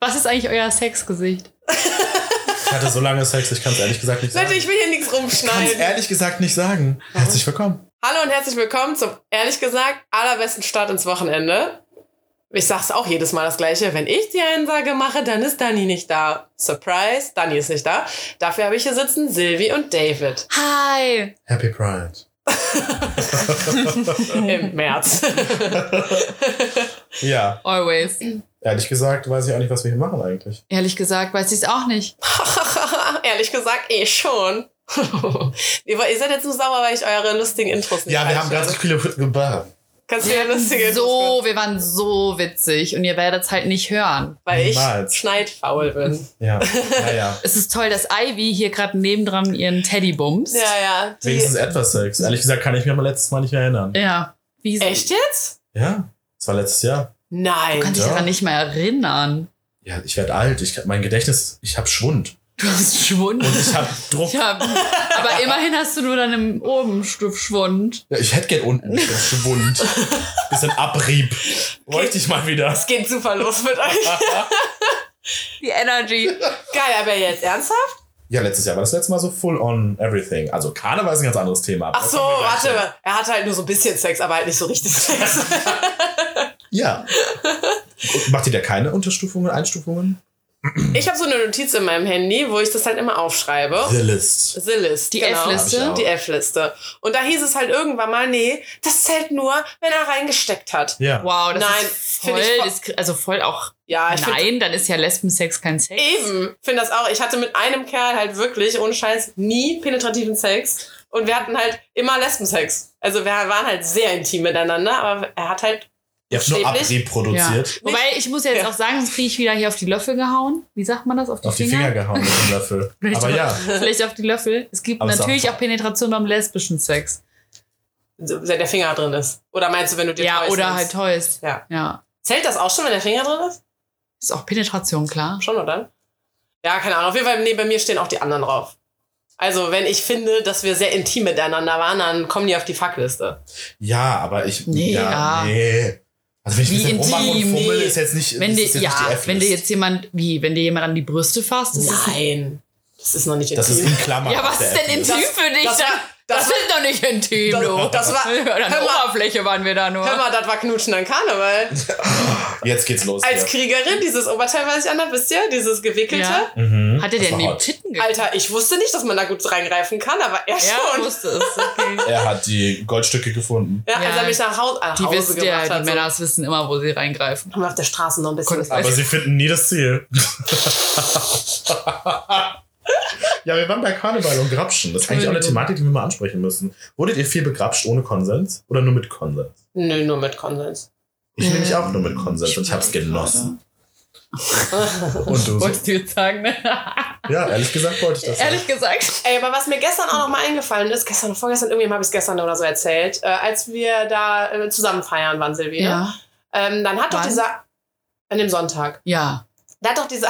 Was ist eigentlich euer Sexgesicht? Ich hatte so lange Sex, ich kann es ehrlich gesagt nicht sagen. Leute, ich will hier nichts Ich kann es rumschneiden. ehrlich gesagt nicht sagen. Herzlich willkommen. Hallo und herzlich willkommen zum, ehrlich gesagt, allerbesten Start ins Wochenende. Ich sag's auch jedes Mal das Gleiche. Wenn ich die Einsage mache, dann ist Dani nicht da. Surprise, Dani ist nicht da. Dafür habe ich hier sitzen Silvi und David Hi! Happy Pride. im März. Ja, Always. ehrlich gesagt weiß ich auch nicht, was wir hier machen eigentlich. Ehrlich gesagt weiß ich es auch nicht. ehrlich gesagt, eh schon. ihr seid jetzt nur sauer, weil ich eure lustigen Intros nicht Ja, wir haben ganz viele. Kannst du mir lustige So, wir waren so witzig und ihr werdet es halt nicht hören. Weil ich Niemals. schneidfaul bin. Ja, naja. Es ist toll, dass Ivy hier gerade nebendran ihren Teddy bumst. Ja, ja. Die, Wenigstens etwas Sex. Ehrlich gesagt kann ich mich aber letztes Mal nicht mehr erinnern. Ja. Wie echt jetzt? Ja, das war letztes Jahr. Nein. Du kannst dich Ja. daran nicht mehr erinnern. Ja, ich werde alt. Ich, mein Gedächtnis, ich habe Schwund. Du hast Schwund. Und ich habe Druck. Ja, aber immerhin hast du nur dann im oben Schwund. Ja, ich hätte gern unten Schwund. Bisschen Abrieb. Bräuchte ich mal wieder. Es geht super los mit euch. Die Energy. Geil, aber jetzt ernsthaft? Ja, letztes Jahr war das letzte Mal so full on everything. Also Karneval ist ein ganz anderes Thema. Ach so, warte. Er hatte halt nur so ein bisschen Sex, aber halt nicht so richtig Sex. Ja. Macht ihr da keine Unterstufungen, Einstufungen? Ich habe so eine Notiz in meinem Handy, wo ich das halt immer aufschreibe. The List. The List. Die genau. F-Liste? Die F-Liste. Und da hieß es halt irgendwann mal, nee, das zählt nur, wenn er reingesteckt hat. Ja. Wow, das Nein, ist find voll, voll- also voll auch. Ja, ich find- Nein, dann ist ja Lesbensex kein Sex. Eben, finde das auch. Ich hatte mit einem Kerl halt wirklich, ohne Scheiß, nie penetrativen Sex. Und wir hatten halt immer Lesbensex. Also wir waren halt sehr intim miteinander, aber er hat halt. Ihr habt nur Buchstäblich? Abrieb produziert. Wobei, ich muss ja jetzt Ja. auch sagen, sonst kriege ich wieder hier auf die Löffel gehauen. Wie sagt man das? Auf die Auf die Finger? Finger gehauen mit dem Löffel. Vielleicht Aber ja. Vielleicht auf die Löffel. Es gibt Aber natürlich auch- auch Penetration beim lesbischen Sex. Wenn der Finger drin ist. Oder meinst du, wenn du dir Ja, Toys oder nimmst? halt Toys. Ja. Ja. Zählt das auch schon, wenn der Finger drin ist? Ist auch Penetration, klar. Schon, oder? Ja, keine Ahnung. Auf jeden Fall, nee, bei mir stehen auch die anderen drauf. Also, wenn ich finde, dass wir sehr intim miteinander waren, dann kommen die auf die Fuckliste. Ja, aber ich. Nee, ja, ja. Nee. Also wenn ich Wie ein bisschen rummache und intim, fummel, nee. ist jetzt nicht. Wenn ist dir, jetzt ja, nicht die F-List. wenn dir jetzt jemand, wie, wenn dir jemand an die Brüste fasst, Nein. Das ist noch nicht intim. Das ist in Klammern. Ja, was ist denn intim Das- für dich? das Das, das, ist doch nicht intim, Das- du. das war- An der hör mal. Oberfläche waren wir da nur. Hör mal, das war Knutschen an Karneval. Jetzt geht's los. Als hier. Kriegerin, dieses Oberteil, was ich anhab, wisst ihr? Dieses gewickelte. Ja. Mhm. Hat er Das denn war die hot. Titten ge Alter, ich wusste nicht, dass man da gut reingreifen kann, aber er Ja, schon. wusste es. Okay. Er hat die Goldstücke gefunden. Ja, als Ja. er mich nach Hause, nach Die Hause wissen gebracht ja, hat. die so. Männer wissen immer, wo sie reingreifen. Haben wir auf der Straße noch ein bisschen. Das Aber sie finden nie das Ziel. ja, wir waren bei Karneval und Grapschen. Das ist eigentlich auch eine. Thematik, die wir mal ansprechen müssen. Wurdet ihr viel begrapscht ohne Konsens oder nur mit Konsens? Nö, nur mit Konsens. Ich Äh, nämlich auch nur mit Konsens und ich hab's genossen. Und du? Wolltest du jetzt sagen, ne? Ja, ehrlich gesagt wollte ich das. Ehrlich gesagt. Ey, aber was mir gestern auch noch mal eingefallen ist, gestern, vorgestern, irgendwie habe ich es gestern oder so erzählt, äh, als wir da äh, zusammen feiern waren, Silvi, ne? Ja. ähm, dann hat doch Wann? dieser, an dem Sonntag, Ja. Hat doch dieser,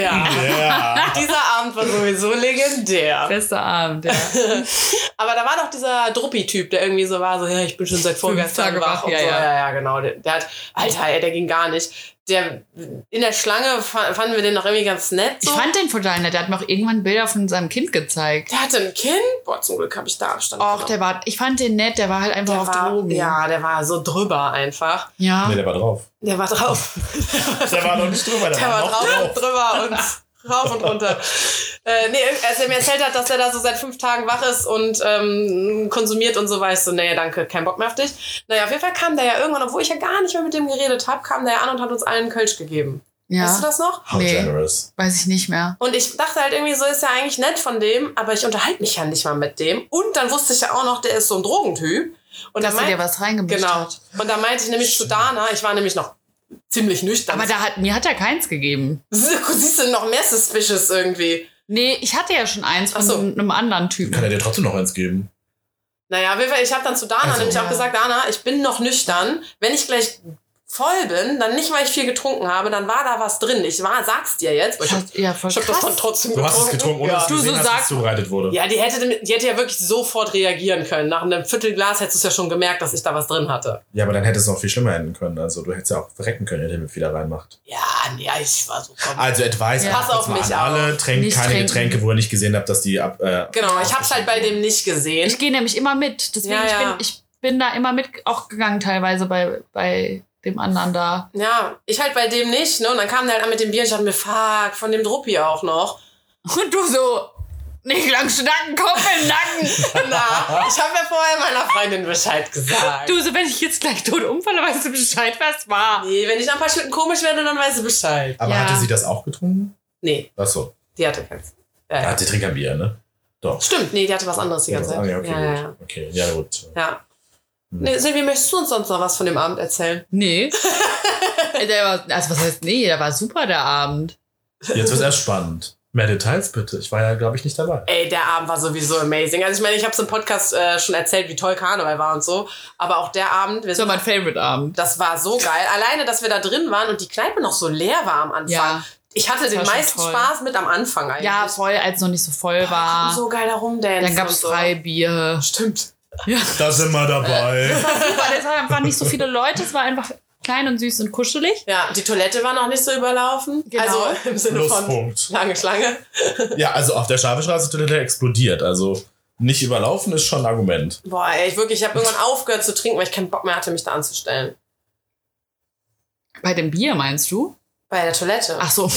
ja, Ja. dieser Abend war sowieso legendär. Bester Abend, ja. Aber da war doch dieser Druppi-Typ, der irgendwie so war, so, ja, ich bin schon seit vorgestern wach. ja, so. ja. ja, ja, genau. Der, der hat, Alter, ey, der ging gar nicht. Der, in der Schlange fa- fanden wir den noch irgendwie ganz nett. So. Ich fand den total nett. Der hat mir auch irgendwann Bilder von seinem Kind gezeigt. der hatte ein Kind. Boah, zum Glück habe ich da Abstand Och, genommen. der war, ich fand den nett, der war halt einfach der auf war, Drogen. Ja, der war so drüber einfach. Ja. Nee, der war drauf. Der war drauf. Der war noch nicht drüber, der, Der war noch drauf, drauf. drüber und rauf und runter. äh, nee, als er mir erzählt hat, dass er da so seit fünf Tagen wach ist und ähm, konsumiert und so, war ich so, nee, danke, kein Bock mehr auf dich. Naja, auf jeden Fall kam der ja irgendwann, obwohl ich ja gar nicht mehr mit dem geredet habe, kam der ja an und hat uns allen Kölsch gegeben. Weißt du Ja. das noch? How Nee. generous. Weiß ich nicht mehr. Und ich dachte halt irgendwie, so ist ja eigentlich nett von dem, aber ich unterhalte mich ja nicht mal mit dem. Und dann wusste ich ja auch noch, der ist so ein Drogentyp. Und Dass dann er dir meint- was reingemischt Genau. hat. Und da meinte ich nämlich zu Dana, ich war nämlich noch ziemlich nüchtern. Aber da hat, mir hat er keins gegeben. siehst du noch mehr suspicious irgendwie. Nee, ich hatte ja schon eins von so. einem anderen Kann Typen. er dir trotzdem noch eins geben? Naja, ich habe dann zu Dana Also, nämlich auch ja. gesagt, Dana, ich bin noch nüchtern. Wenn ich gleich voll bin, dann nicht, weil ich viel getrunken habe, dann war da was drin. Ich war, sag's dir jetzt. weil Ich hab, Ja, voll ich hab das dann trotzdem Du hast es getrunken, ohne ja. dass du Du so gesehen hast, sagst- zubereitet wurde. Ja, die hätte, die hätte ja wirklich sofort reagieren können. Nach einem Viertelglas hättest du es ja schon gemerkt, dass ich da was drin hatte. Ja, aber dann hätte es noch viel schlimmer enden können. Also du hättest ja auch verrecken können, indem du wieder reinmacht. Ja, ja, ich war so komm. Also Advice, Ja. Pass auf mich an alle, tränkt keine trinken. Getränke, wo ihr nicht gesehen habt, dass die ab. Äh, Genau, ich hab's halt bei dem nicht gesehen. Ich gehe nämlich immer mit. Deswegen, Ja, ich, ja. bin, ich bin da immer mit auch gegangen, teilweise bei, bei dem anderen da. Ja, ich halt bei dem nicht, ne? Und dann kam der halt an mit dem Bier und ich dachte mir, fuck, von dem Druppi auch noch. Und du so, nicht lang schnacken, Kopf im Nacken. Na, ich habe ja vorher meiner Freundin Bescheid gesagt. Du, so, wenn ich jetzt gleich tot umfalle, weißt du Bescheid, was war. Nee, wenn ich nach ein paar Schlitten komisch werde, dann weißt du Bescheid. aber Ja. hatte sie das auch getrunken? Nee, Achso. die hatte keins. Ja, Ja, hat sie trinkt kein Bier, ne? Doch. Stimmt, nee, die hatte was anderes die ganze Ah, Zeit. ja, okay, ja, ja, gut. ja. Okay, ja, gut. ja. Nee, Silvi, möchtest du uns sonst noch was von dem Abend erzählen? Nee. der war, also was heißt nee, der war super, der Abend. Jetzt wird erst spannend. Mehr Details bitte. Ich war ja, glaube ich, nicht dabei. Ey, der Abend war sowieso amazing. Also ich meine, ich habe es im Podcast äh, schon erzählt, wie toll Karneval war und so. Aber auch der Abend, wir Das war sind, mein Favorite-Abend. das war so geil. Alleine, dass wir da drin waren und die Kneipe noch so leer war am Anfang. Ja. Ich hatte den meisten toll. Spaß mit am Anfang eigentlich. Ja, voll, als es noch nicht so voll war. so geil herumdancen. Dann gab es so. Freibier. Stimmt. Ja. Da sind wir dabei. Das war super, waren einfach nicht so viele Leute, es war einfach klein und süß und kuschelig. Ja, die Toilette war noch nicht so überlaufen. Genau. Also im Sinne von Pluspunkt. lange Schlange. Ja, also auf der Scharfestraße Toilette explodiert. Also nicht überlaufen ist schon ein Argument. Boah, ey, ich wirklich, ich habe irgendwann aufgehört zu trinken, weil ich keinen Bock mehr hatte, mich da anzustellen. Bei dem Bier meinst du? Bei der Toilette. Ach so.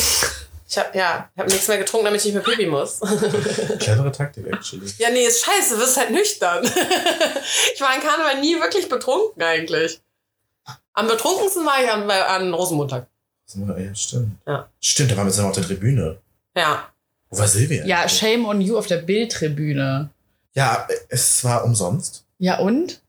Ich habe ja, ich habe nichts mehr getrunken, damit ich nicht mehr pipi muss. Clevere Taktik, actually. ja, nee, ist scheiße, du wirst halt nüchtern. ich war in Karneval nie wirklich betrunken eigentlich. Am betrunkensten war ich an, an Rosenmontag. Ja, stimmt. Ja. Stimmt, da waren wir jetzt noch auf der Tribüne. Ja. Wo war Silvia? Ja, eigentlich? Shame on You auf der Bildtribüne. Ja, es war umsonst. Ja, und?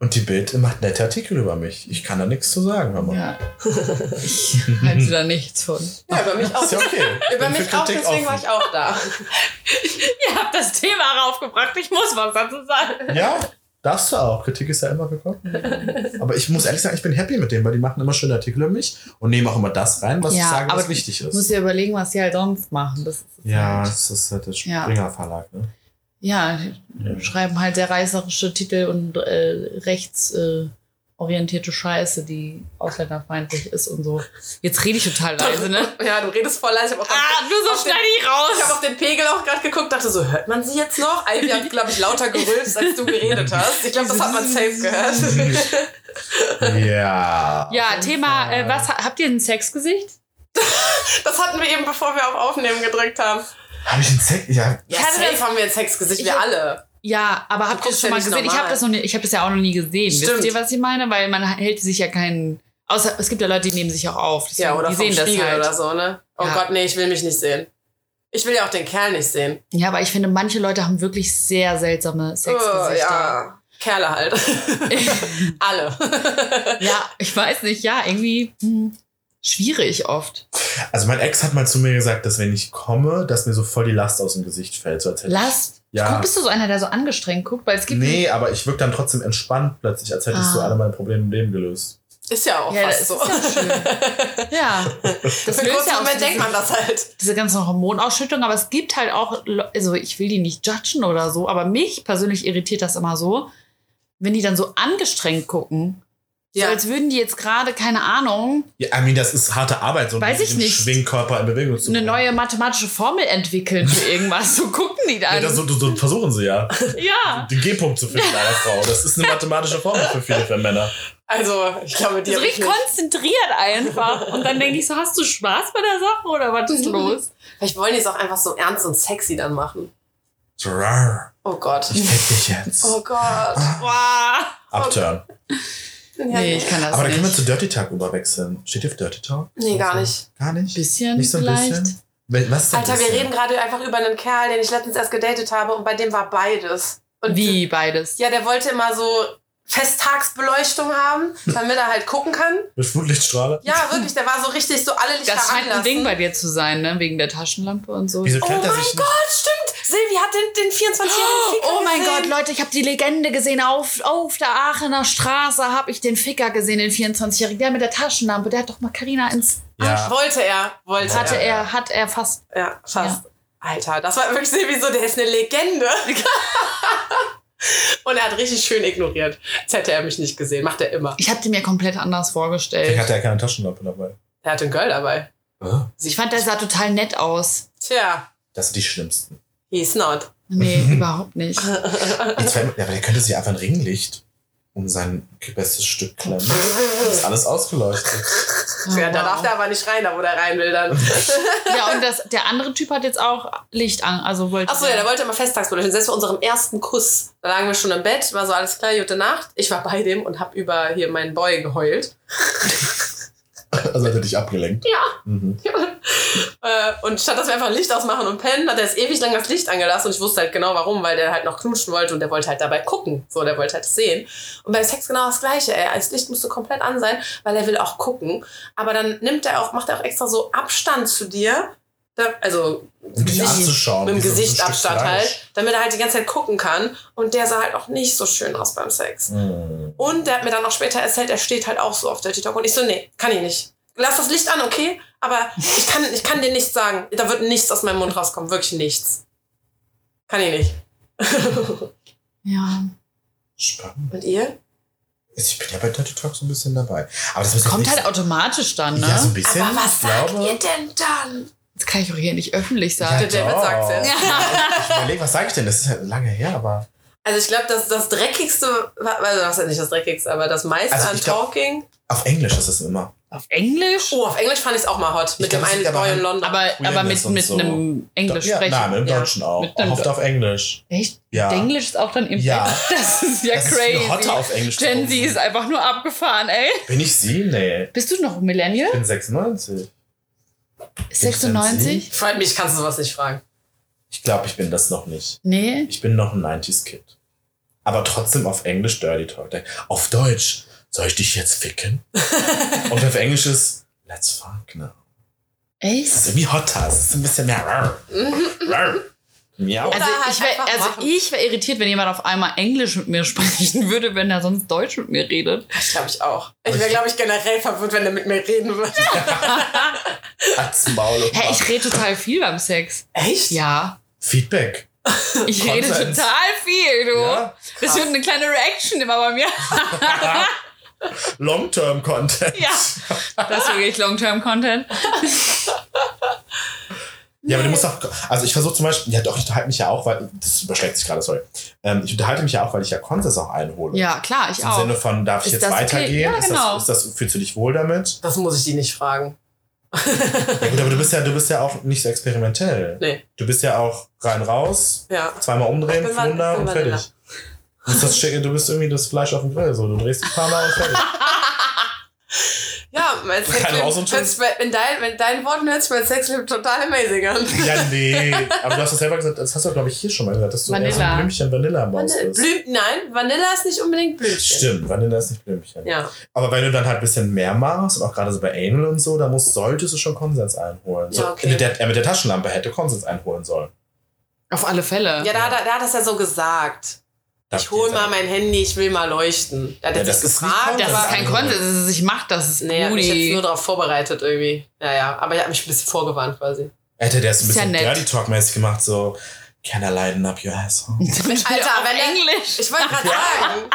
Und die Bild macht nette Artikel über mich. Ich kann da nichts zu sagen, hör mal. Ja. Ich halte da nichts von. Ja, über mich auch. Ist ja okay. Über mich auch, deswegen war offen. ich auch da. Ihr habt das Thema raufgebracht, ich muss was dazu sagen. Ja, darfst du auch. Kritik ist ja immer willkommen. Aber ich muss ehrlich sagen, ich bin happy mit dem, weil die machen immer schöne Artikel über mich und nehmen auch immer das rein, was Ja, ich sage, was aber wichtig Ich muss ist. dir überlegen, was sie halt sonst machen. Das ist Ja, halt, das ist halt der. Springer Verlag, ne? Ja, schreiben halt sehr reißerische Titel und äh, rechtsorientierte äh, orientierte Scheiße, die ausländerfeindlich ist und so. Jetzt rede ich total leise, ne? Ja, du redest voll leise. Ich habe auch Ah, nur so auf den- schneide ich Ich habe raus. auf den Pegel auch gerade geguckt, dachte so, hört man sie jetzt noch? Ivy hat, glaube ich, lauter gerülpst, als du geredet hast. Ich glaube, das hat man safe gehört. Ja. Ja, Thema, äh, was habt ihr ein Sexgesicht? Das hatten wir eben, bevor wir auf Aufnehmen gedrückt haben. Habe ich einen Sex? Ja. Ja, hatte safe das- haben wir ein Sexgesicht, Ich wir hab- alle. Ja, aber habt ihr guckst schon mal gesehen? Ich normal. habe das noch nie, ich habe das ja auch noch nie gesehen. Stimmt. Wisst ihr, was ich meine? Weil man hält sich ja keinen. Außer es gibt ja Leute, die nehmen sich auch auf. Deswegen, Ja, oder die vom sehen das Spiegel halt. oder so, ne? Oh Ja. Gott, nee, ich will mich nicht sehen. Ich will ja auch den Kerl nicht sehen. Ja, aber ich finde, manche Leute haben wirklich sehr seltsame Oh, Sexgesichter. ja. Kerle halt. alle. ja, ich weiß nicht, ja, irgendwie hm, schwierig oft. Also mein Ex hat mal zu mir gesagt, dass wenn ich komme, dass mir so voll die Last aus dem Gesicht fällt. So als hätte Last. Ja. Guck, bist du so einer, der so angestrengt guckt? Weil es gibt. Nee, aber ich wirke dann trotzdem entspannt plötzlich, als hätte ich so Ah. alle meine Probleme im Leben gelöst. Ist ja auch Ja, das fast ist so. ja schön. Ja, das Für löst ja auch Moment denkt man das halt. diese ganzen Hormonausschüttungen, aber es gibt halt auch, also ich will die nicht judgen oder so, aber mich persönlich irritiert das immer so, wenn die dann so angestrengt gucken. Ja. So als würden die jetzt gerade, keine Ahnung, Ja, I mean, das ist harte Arbeit, so Weiß ich nicht. Schwingkörper in Bewegung zu eine neue mathematische Formel entwickeln für irgendwas. So gucken die Ja, dann. das so, so versuchen sie ja, Ja. den G-Punkt zu finden einer Frau. Das ist eine mathematische Formel für viele für Männer. Also, ich glaube, die So richtig konzentriert einfach. Und dann denke ich so, hast du Spaß bei der Sache oder was ist los? Vielleicht wollen die es auch einfach so ernst und sexy dann machen. Oh Gott. ich fick dich jetzt. Oh Gott. Boah. Upturn. Ja, Nee, ich kann das Aber dann können wir zu Dirty Talk überwechseln. Steht ihr auf Dirty Talk? Nee, gar nicht. Gar nicht? Bisschen Nicht so ein vielleicht. bisschen? Was Alter, wir bisschen? reden gerade einfach über einen Kerl, den ich letztens erst gedatet habe und bei dem war beides. Und Wie beides? Ja, der wollte immer so Festtagsbeleuchtung haben, damit er halt gucken kann. Mit Flutlichtstrahler? Ja, wirklich, der war so richtig so alle Lichter Das scheint ein. Ding bei dir zu sein, ne? Wegen der Taschenlampe und so. Wieso Oh er mein sich Gott, stimmt. Silvi hat den, den 24-jährigen Ficker Oh mein gesehen. Gott, Leute, ich habe die Legende gesehen. Auf, auf der Aachener Straße habe ich den Ficker gesehen, den 24-Jährigen. Der mit der Taschenlampe, der hat doch mal Carina ins Ja. Wollte er, wollte hatte er, ja. hat er fast. Ja, fast. Alter, das war wirklich Silvi so, der ist eine Legende. Und er hat richtig schön ignoriert. Als hätte er mich nicht gesehen. Macht er immer. Ich hatte mir komplett anders Ich vorgestellt. hatte ja keine Taschenlampe dabei. Er hatte ein Girl dabei. Ich fand, der sah total nett aus. Tja, Das sind die schlimmsten. he's not. Nee, überhaupt nicht. Jetzt, ja, aber der könnte sich einfach ein Ringlicht um sein bestes Stück klemmen. Das ist alles ausgeleuchtet. ja, da Oh, darf wow. der aber nicht rein, da wo der rein will dann. Ja, und das, der andere Typ hat jetzt auch Licht an. Also wollte Achso, ja, der wollte immer Festtagsbeleuchtung. Selbst bei unserem ersten Kuss, da lagen wir schon im Bett, war so alles klar, gute Nacht. Ich war bei dem und hab über hier meinen Boy geheult. Also hat er dich abgelenkt. Ja. Mhm. Äh, und statt dass wir einfach Licht ausmachen und pennen, hat er es ewig lang das Licht angelassen und ich wusste halt genau warum, weil der halt noch knutschen wollte und der wollte halt dabei gucken. So, der wollte halt sehen. Und bei Sex genau das gleiche, ey. Das Licht musste komplett an sein, weil er will auch gucken. Aber dann nimmt er auch, macht er auch extra so Abstand zu dir. Da, also Um dich Gesicht- anzuschauen. mit dem wie so halt, damit er halt die ganze Zeit gucken kann. Und der sah halt auch nicht so schön aus beim Sex. Mhm. Und der hat mir dann auch später erzählt, er steht halt auch so auf Dirty Talk. Und ich so, nee, kann ich nicht. Lass das Licht an, okay? Aber ich kann, ich kann dir nichts sagen. Da wird nichts aus meinem Mund rauskommen. Wirklich nichts. Kann ich nicht. Ja. Spannend. Und ihr? Ich bin ja bei Dirty Talk so ein bisschen dabei. Aber das muss Kommt halt automatisch dann, ne? Ja, so ein bisschen. Aber was sagt glaube, ihr denn dann? Das kann ich auch hier nicht öffentlich Ja, sagen. Der David sagt's jetzt. Ich überlege, was sage ich denn? Das ist halt lange her, aber. Also ich glaube, das, das Dreckigste, also das ist ja nicht das Dreckigste, aber das meiste Also an glaub- Talking. Auf Englisch ist es immer. Auf Englisch? Oh, auf Englisch fand ich es auch mal hot. Mit glaub, dem es einen Boy in London. Aber, aber mit, mit so. einem Englisch ja, sprechen. Nein, im Ja. Deutschen auch. Mit Auch oft auf Englisch. Echt? Ja. Englisch ist auch dann im Ja. Das ist ja Das ist crazy. viel hotter auf Englisch Gen. Z ist einfach nur abgefahren, ey. Bin ich sie? Nee. Bist du noch Millennial? Ich bin 96. 96? Freut mich, kannst du sowas nicht fragen. Ich glaube, ich bin das noch nicht. Nee. Ich bin noch ein 90s-Kid. Aber trotzdem auf Englisch Dirty Talk. Auf Deutsch, soll ich dich jetzt ficken? Und auf Englisch ist, let's fuck now. Das Echt? ist irgendwie hotter. Es ist ein bisschen mehr. Oder Also halt ich wäre einfach also machen. ich wär irritiert, wenn jemand auf einmal Englisch mit mir sprechen würde, wenn er sonst Deutsch mit mir redet. Das glaube ich auch. Ich wäre, glaube ich, generell verwirrt, wenn er mit mir reden würde. Maul und Hä, ich rede total viel beim Sex. Echt? Ja. Feedback. Ich rede Konsens. total viel, du. Ja. Das wird eine kleine Reaction immer bei mir. Long-Term-Content. Ja. Das ist wirklich Long-Term-Content. Ja, aber du musst auch, also ich versuche zum Beispiel, ja doch, ich unterhalte mich ja auch, weil, das überschlägt sich gerade, sorry. Ähm, ich unterhalte mich ja auch, weil ich ja Konsens auch einhole. Ja, klar, ich Im auch. Sinne von, darf ich Ist jetzt das okay? weitergehen? Ja, genau. ist, das, ist das, fühlst du dich wohl damit? Das muss ich die nicht fragen. Ja gut, aber du bist ja, du bist ja auch nicht so experimentell. Nee. Du bist ja auch rein raus, Ja. zweimal umdrehen, bin und fertig. Du bist, das, Schick- du bist irgendwie das Fleisch auf dem Grill, so. Du drehst ein paar Mal und fertig. Ja, mein Keine Sexleben, so in, dein, in deinen Worten hört sich mein Sexleben total amazing an. ja, nee. Aber du hast das selber gesagt, das hast du, glaube ich, hier schon mal gesagt, dass du eher so Vanilla. ein Blümchen Vanilla-Maus Vanille, bist. Blüm, nein, Vanilla ist nicht unbedingt Blümchen. Stimmt, Vanilla ist nicht Blümchen. Ja. Aber wenn du dann halt ein bisschen mehr machst und auch gerade so bei Anal und so, dann musst, solltest du schon Konsens einholen. So, Ja, okay. mit der, er mit der Taschenlampe hätte Konsens einholen sollen. Auf alle Fälle. Ja, da, hat er- da hat er es ja so gesagt. Ich hol mal mein Handy, ich will mal leuchten. Da hat er Ja, sich das ist gefragt. Das Das ist kein Konsens, das ist, ich mach das, das ist Nee, er hat mich jetzt nur darauf vorbereitet irgendwie. Ja, ja. Aber er hat mich ein bisschen vorgewarnt quasi. Hätte der es ein ja bisschen nett. Dirty Talk-mäßig gemacht, so, can I lighten up your asshole? Alter, wenn er, Englisch. Ich wollte gerade sagen,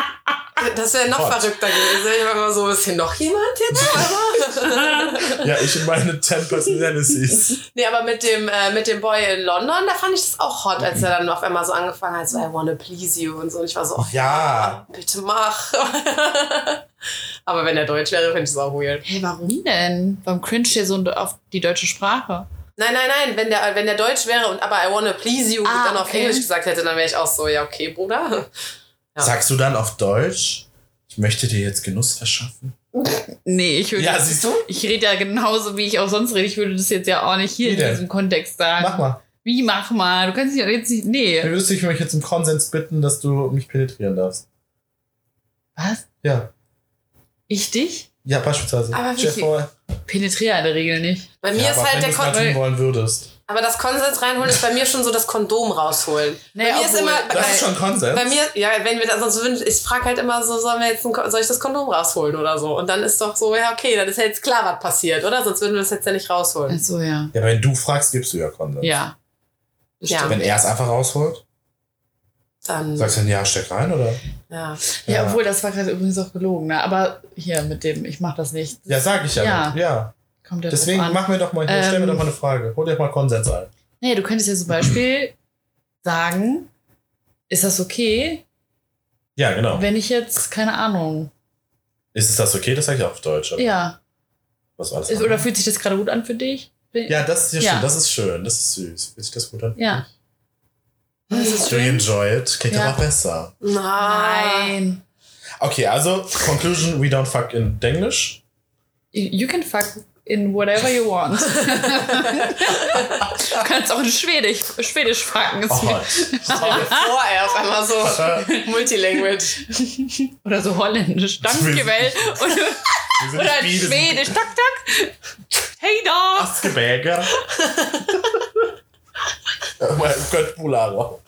das wäre noch Gott. verrückter gewesen. Ich war immer so, ist hier noch jemand jetzt? ja, ich und meine 10 Personalities. nee, aber mit dem, äh, mit dem Boy in London, da fand ich das auch hot, als er dann auf einmal so angefangen hat, so, I wanna please you und so. Und ich war so, oh, Ja. bitte mach. aber wenn er deutsch wäre, finde ich es auch weird. Hey, warum denn? Warum cringe ihr so auf die deutsche Sprache? Nein, nein, nein, wenn der, wenn der deutsch wäre und aber I wanna please you Ah, dann auf okay. Englisch gesagt hätte, dann wäre ich auch so, ja, okay, Bruder. Ja. Sagst du dann auf Deutsch, ich möchte dir jetzt Genuss verschaffen? Nee, ich würde. Ja, siehst du? Ich rede ja genauso, wie ich auch sonst rede. Ich würde das jetzt ja auch nicht hier Wie in denn? diesem Kontext sagen. Mach mal. Wie mach mal? Du kannst dich ja jetzt nicht. Nee. Würdest du mich jetzt im Konsens bitten, dass du mich penetrieren darfst? Was? Ja. Ich dich? Ja, beispielsweise. Aber Stell vor, Penetriere in der Regel nicht. Bei mir ja, ist aber halt wenn der du es mal Kon tun wollen würdest. Aber das Konsens reinholen ist bei mir schon so das Kondom rausholen. Naja, bei mir ist immer, Das ist schon Konsens. bei mir, ja, wenn wir das sonst würden, ich frage halt immer so, sollen wir jetzt ein, soll ich das Kondom rausholen oder so? Und dann ist doch so, ja, okay, dann ist ja jetzt klar, was passiert, oder? Sonst würden wir das jetzt ja nicht rausholen. Ach so, ja. ja, wenn du fragst, gibst du ja Konsens. Ja. Ja. Wenn er es einfach rausholt, Dann, sagst du dann, ja, steck rein, oder? Ja. Ja, Ja. obwohl, das war gerade übrigens auch gelogen, ne? Aber hier mit dem, ich mach das nicht. Ja, sag ich ja. Ja. nicht. ja. Kommt ja Deswegen mach mir doch mal, hier, stell mir Ähm, doch mal eine Frage. Hol dir mal Konsens ein. Nee, du könntest ja zum Beispiel sagen, ist das okay, Ja, genau. wenn ich jetzt, keine Ahnung, Ist es das okay? Das sag ich auch auf Deutsch. ja, Was war das? ist, oder fühlt sich das gerade gut an für dich? ja, das ist ja, Ja. schön. Das ist schön. Das ist süß. Fühlt sich das gut an? Ja. Das ist Do you schön. enjoy it? Klingt Ja. auch besser. Nein. Okay, also, Conclusion, we don't fuck in English. You can fuck in whatever you want. du kannst auch in Schwedisch, Schwedisch fucken. Oh, mir- Stell dir vor, ey, auf einmal so Multilanguage. Oder so Holländisch. Danke, Welt. Oder Biene, Schwedisch. Tak, tak. Hey da. Askebäger. Mein Köttbularo.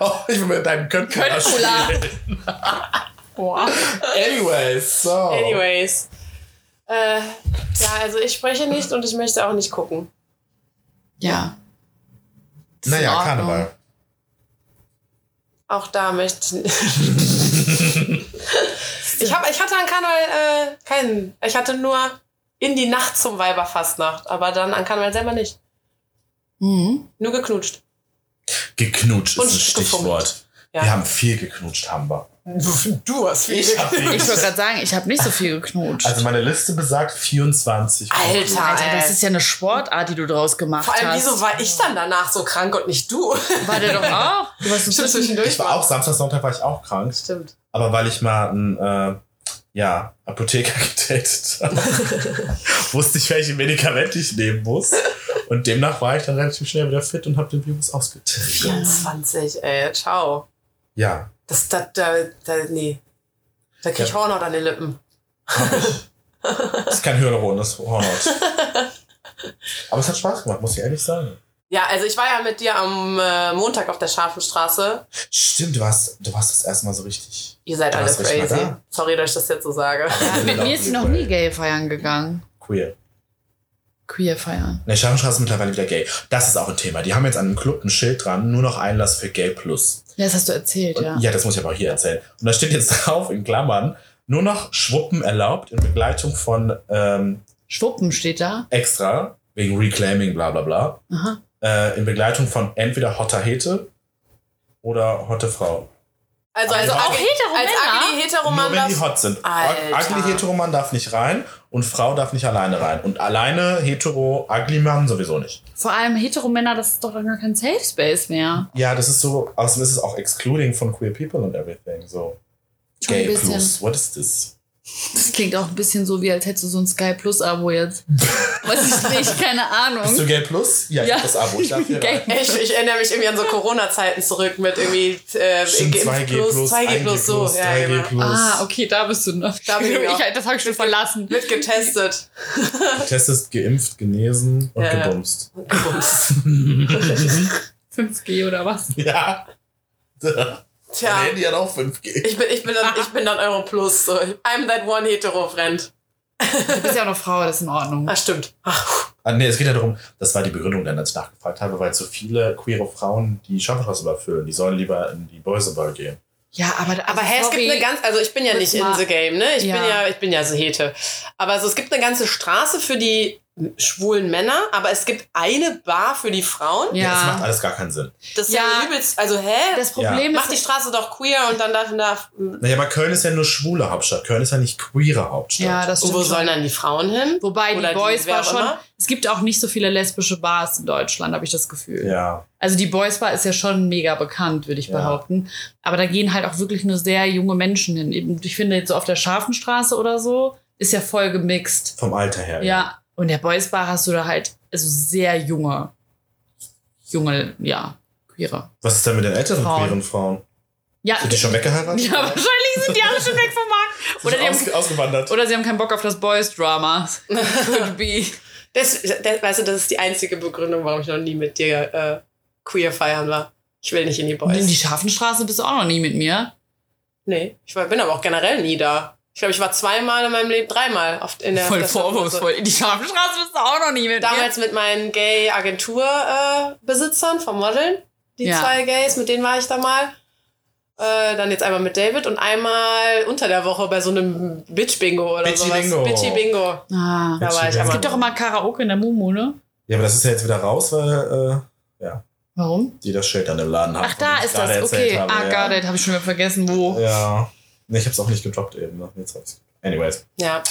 Oh, ich will mit deinem Köttbularo spielen. Boah. Anyways, so. Anyways. Äh, ja, also ich spreche nicht und ich möchte auch nicht gucken. Ja. Das Naja. Karneval. Auch da möchte ich nicht. ich, hab, ich hatte an Karneval äh, keinen. Ich hatte nur in die Nacht zum Weiberfastnacht, aber dann an Karneval selber nicht. Mhm. Nur geknutscht. Geknutscht Und ist ein. Stichwort. Ja. Wir haben viel geknutscht, haben wir. Du hast viel Ich viel Ich wollte gerade sagen, ich habe nicht so viel geknutscht. Also meine Liste besagt 24. Alter, Alter, das ist ja eine Sportart, die du draus gemacht Vor allem, hast. wieso war ich dann danach so krank und nicht du? War der doch auch? Du warst so Stimmt, zwischen- zwischendurch Ich war auch Samstag, Sonntag war ich auch krank. Stimmt. Aber weil ich mal einen äh, ja, Apotheker gedatet habe, wusste ich, welche Medikamente ich nehmen muss. Und demnach war ich dann relativ schnell wieder fit und habe den Virus ausgetilgt. 24, ey, ciao. Ja, Das, da, da, da, nee. Da krieg ich Ja. Hornhaut an den Lippen. das ist kein Hyaluron, das ist Hornhaut. Aber es hat Spaß gemacht, muss ich ehrlich sagen. Ja, also ich war ja mit dir am äh, Montag auf der Scharfenstraße. Stimmt, du warst, du warst das erste Mal so richtig. Ihr seid alle crazy. da. Sorry, dass ich das jetzt so sage. Ja, mit mir ist sie noch nie gay feiern gegangen. Queer. Queer feiern. Ne, Scharfenstraße ist mittlerweile wieder gay. Das ist auch ein Thema. Die haben jetzt an einem Club ein Schild dran, nur noch Einlass für Gay Plus. Ja, das hast du erzählt, Und, ja. ja. das muss ich aber auch hier erzählen. Und da steht jetzt drauf in Klammern, nur noch Schwuppen erlaubt in Begleitung von ähm, Schwuppen steht da. extra, wegen Reclaiming, bla bla bla, Aha. Äh, in Begleitung von entweder Hotter Hete oder Hotte Frau. Also, also Auch ugly- Heteromänner? Als ugly Nur Heteroman wenn die hot sind. Alter. Ugly Heteroman darf nicht rein und Frau darf nicht alleine rein. Und alleine Hetero Ugly Mann sowieso nicht. Vor allem Heteromänner, das ist doch dann gar kein Safe Space mehr. Ja, das ist so, außerdem ist es auch excluding von queer people and everything. So. Schon Gay. Plus, what is this? Das klingt auch ein bisschen so, wie als hättest du so ein Sky Plus Abo jetzt. Weiß ich nicht, keine Ahnung. Bist du Gay Plus? Ja, ich Ja. hab das Abo. Ich darf hier. Ich, ich erinnere mich irgendwie an so Corona-Zeiten zurück mit irgendwie äh, Stimmt, Geimpft 2G plus, 2G 1G plus, so. plus, Ja, 3G genau. plus. Ah, okay, da bist du noch. Da bin ich auch. das habe ich schon verlassen. Wird getestet. Getestet, geimpft, genesen und Ja, ja. gebumst. Gebumst. 5G oder was? Ja. Tja, Mein Handy hat auch 5G. ich bin, ich bin, dann, ich bin dann Euro Plus. So. I'm that one hetero-friend. Du bist ja auch noch Frau, das ist in Ordnung. Ah, stimmt. Ach, Ah, nee, es geht ja darum, das war die Begründung, dann, als ich nachgefragt habe, weil so viele queere Frauen die Schaffenstraße überfüllen. Die sollen lieber in die Boysenbar gehen. Ja, aber, also Aber hä, es gibt eine ganz, also ich bin ja nicht in the game, ne? Ich Ja. bin ja, ich bin ja so hete. Aber so, es gibt eine ganze Straße für die schwulen Männer, aber es gibt eine Bar für die Frauen. Ja. Das macht alles gar keinen Sinn. Das ist Ja. ja übelst, also hä? Das Problem Mach die ist. Straße doch queer und dann darf, darf Naja, aber Köln ist ja nur schwule Hauptstadt. Köln ist ja nicht queere Hauptstadt. Ja, das und stimmt. wo sollen dann die Frauen hin? Wobei Oder die Boys auch schon. immer? Es gibt auch nicht so viele lesbische Bars in Deutschland, habe ich das Gefühl. Ja. Also die Boys Bar ist ja schon mega bekannt, würde ich Ja. behaupten. Aber da gehen halt auch wirklich nur sehr junge Menschen hin. Ich finde jetzt so auf der Scharfenstraße oder so ist ja voll gemixt. Vom Alter her. Ja. Und der Boys Bar hast du da halt also sehr junge, junge, ja, queere. Was ist denn mit den älteren Frauen. queeren Frauen? Ja, Sind die schon weggeheiratet? ja, wahrscheinlich sind die alle schon weg vom Markt. Sind Oder, die aus, haben, ausgewandert. oder sie haben keinen Bock auf das Boys Drama. Could be. Das, das, weißt du, das ist die einzige Begründung, warum ich noch nie mit dir äh, queer feiern war. Ich will nicht in die Boys. In die Scharfenstraße bist du auch noch nie mit mir. Nee, ich war, bin aber auch generell nie da. Ich glaube, ich war zweimal in meinem Leben, dreimal auf, in der Voll vorwurfsvoll. In die Scharfenstraße bist du auch noch nie mit Damals mit meinen Gay-Agentur-Besitzern vom Modeln. Die Ja. zwei Gays, mit denen war ich da mal. Äh, dann jetzt einmal mit David und einmal unter der Woche bei so einem Bitch-Bingo oder Bitchy sowas. Bingo. Bitchy-Bingo. mir. Ah. Da war ich Es gibt doch immer Karaoke in der Mumu, ne? Ja, aber das ist ja jetzt wieder raus, weil äh, ja, Warum? die das Schild an dem Laden haben. Ach, da ist das. Okay. Habe, ah, ja. got it. Habe ich schon wieder vergessen, wo. Ja. Nee, ich hab's auch nicht gedroppt eben. ne? Jetzt hab's. Anyways. Ja.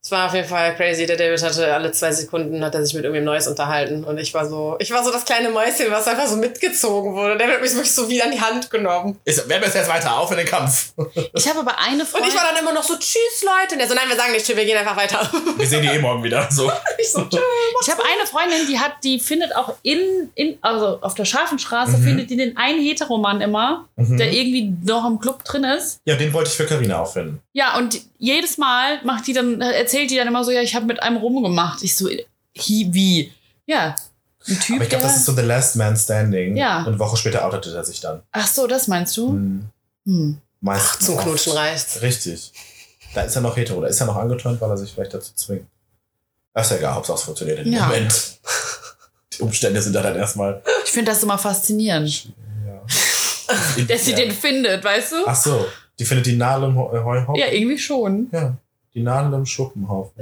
Es war auf jeden Fall crazy. Der David hatte alle zwei Sekunden hat er sich mit irgendwem Neues unterhalten. Und ich war so, ich war so das kleine Mäuschen, was einfach so mitgezogen wurde. Der hat mich wirklich so wieder an die Hand genommen. Ist, wer ist jetzt weiter auf in den Kampf? Ich habe aber eine Und Freundin. ich war dann immer noch so, tschüss Leute. Und er so, nein, wir sagen nicht tschüss, wir gehen einfach weiter. Wir sehen die eh morgen wieder. So. ich so, tschüss. Ich habe eine Freundin, die hat, die findet auch in, in also auf der Scharfenstraße Mhm. findet die den einen Heteromann immer, Mhm. der irgendwie noch im Club drin ist. Ja, den wollte ich für Carina auffinden. Ja, und jedes Mal macht die dann, äh, erzählt die dann immer so, ja, ich habe mit einem rumgemacht. Ich so, hi, wie? Ja. Ein Typ. Aber ich glaube, das ist so The Last Man Standing. Ja. Und eine Woche später outete er sich dann. Ach so, das meinst du? Hm. Hm. Meistens. Zum oft. Knutschen reicht's. Richtig. Da ist er noch hetero. Da ist er noch angetönt, weil er sich vielleicht dazu zwingt. Das ist ja egal, Hauptsache es funktioniert in dem Ja. Moment. Die Umstände sind da dann erstmal. Ich finde das immer faszinierend, Ja. dass sie ja. den findet, weißt du? Ach so, die findet die Nadel im Heu- Heuhaufen? Ja, irgendwie schon. Ja, die Nadel im Schuppenhaufen.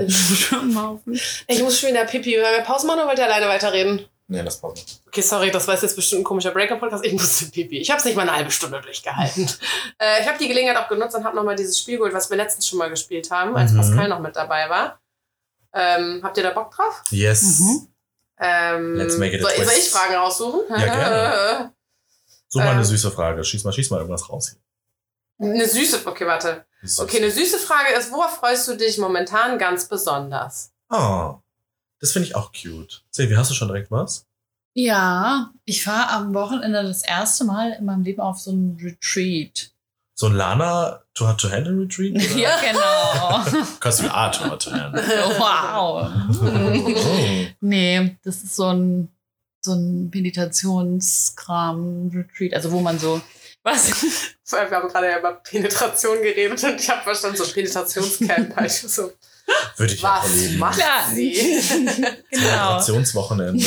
Mich. Ich muss schon wieder Pipi. Wollen wir Pause machen oder wollt ihr alleine weiterreden? Nee, das passt nicht. Okay, sorry, das war jetzt bestimmt ein komischer Breaker-Podcast. Ich musste Pipi. Ich habe es nicht mal eine halbe Stunde durchgehalten. äh, ich habe die Gelegenheit auch genutzt und habe nochmal dieses Spiel geholt, was wir letztens schon mal gespielt haben, als Mhm. Pascal noch mit dabei war. Ähm, habt ihr da Bock drauf? Yes. Mhm. Ähm, Let's make it a soll, soll ich Fragen raussuchen? Ja, gerne. Such mal Ähm. eine süße Frage. Schieß mal, schieß mal irgendwas raus hier. eine süße, okay, warte. Okay, eine süße Frage ist, worauf freust du dich momentan ganz besonders? Oh, das finde ich auch cute. Silvi, hast du schon direkt was? Ja, ich fahre am Wochenende das erste Mal in meinem Leben auf so ein Retreat. So ein Lana To-Hand-to-Retreat? oder? Ja, genau. Kannst du A To-Hand. wow. Oh. Nee, das ist so ein, so ein Meditationskram-Retreat, also wo man so, was? Vor allem, Wir haben gerade ja über Penetration geredet und ich habe verstanden, so Penetrationscamp. Ich so, Würde ich auch was erleben. macht Klar. sie? genau. Generationswochenende.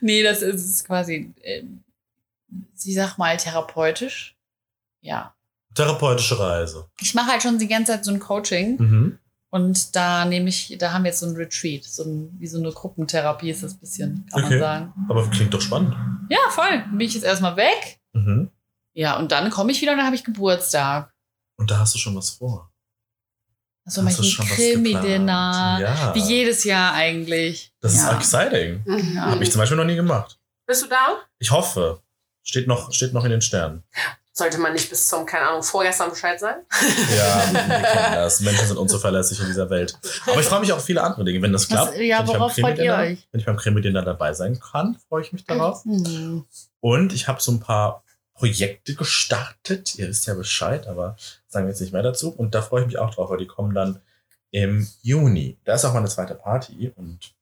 nee, das ist quasi, ähm, ich sag mal, therapeutisch. Ja. Therapeutische Reise. Ich mache halt schon die ganze Zeit so ein Coaching Mhm. Und da nehme ich, da haben wir jetzt so ein Retreat, so ein, wie so eine Gruppentherapie ist das ein bisschen, kann Okay. man sagen. Aber klingt doch spannend. Ja, voll. Dann bin ich jetzt erstmal weg. Mhm. Ja, und dann komme ich wieder und dann habe ich Geburtstag. Und da hast du schon was vor. Also hast du ich schon ein was Krimi-Dinner. geplant? Ja. Wie jedes Jahr eigentlich. Das ja. ist exciting. Ja. Habe ich zum Beispiel noch nie gemacht. Bist du da? Ich hoffe. Steht noch, steht noch in den Sternen. Sollte man nicht bis zum, keine Ahnung, vorgestern Bescheid sein? Ja, wir kennen das. Menschen sind unzuverlässig in dieser Welt. Aber ich freue mich auf viele andere Dinge. Wenn das klappt, Was, ja, wenn, ich beim worauf freut ihr euch? wenn ich beim Krimi-Dinner dabei sein kann, freue ich mich darauf. Hm. Und ich habe so ein paar Projekte gestartet. Ihr wisst ja Bescheid, aber sagen wir jetzt nicht mehr dazu. Und da freue ich mich auch drauf, weil die kommen dann im Juni. Da ist auch meine zweite Party. Und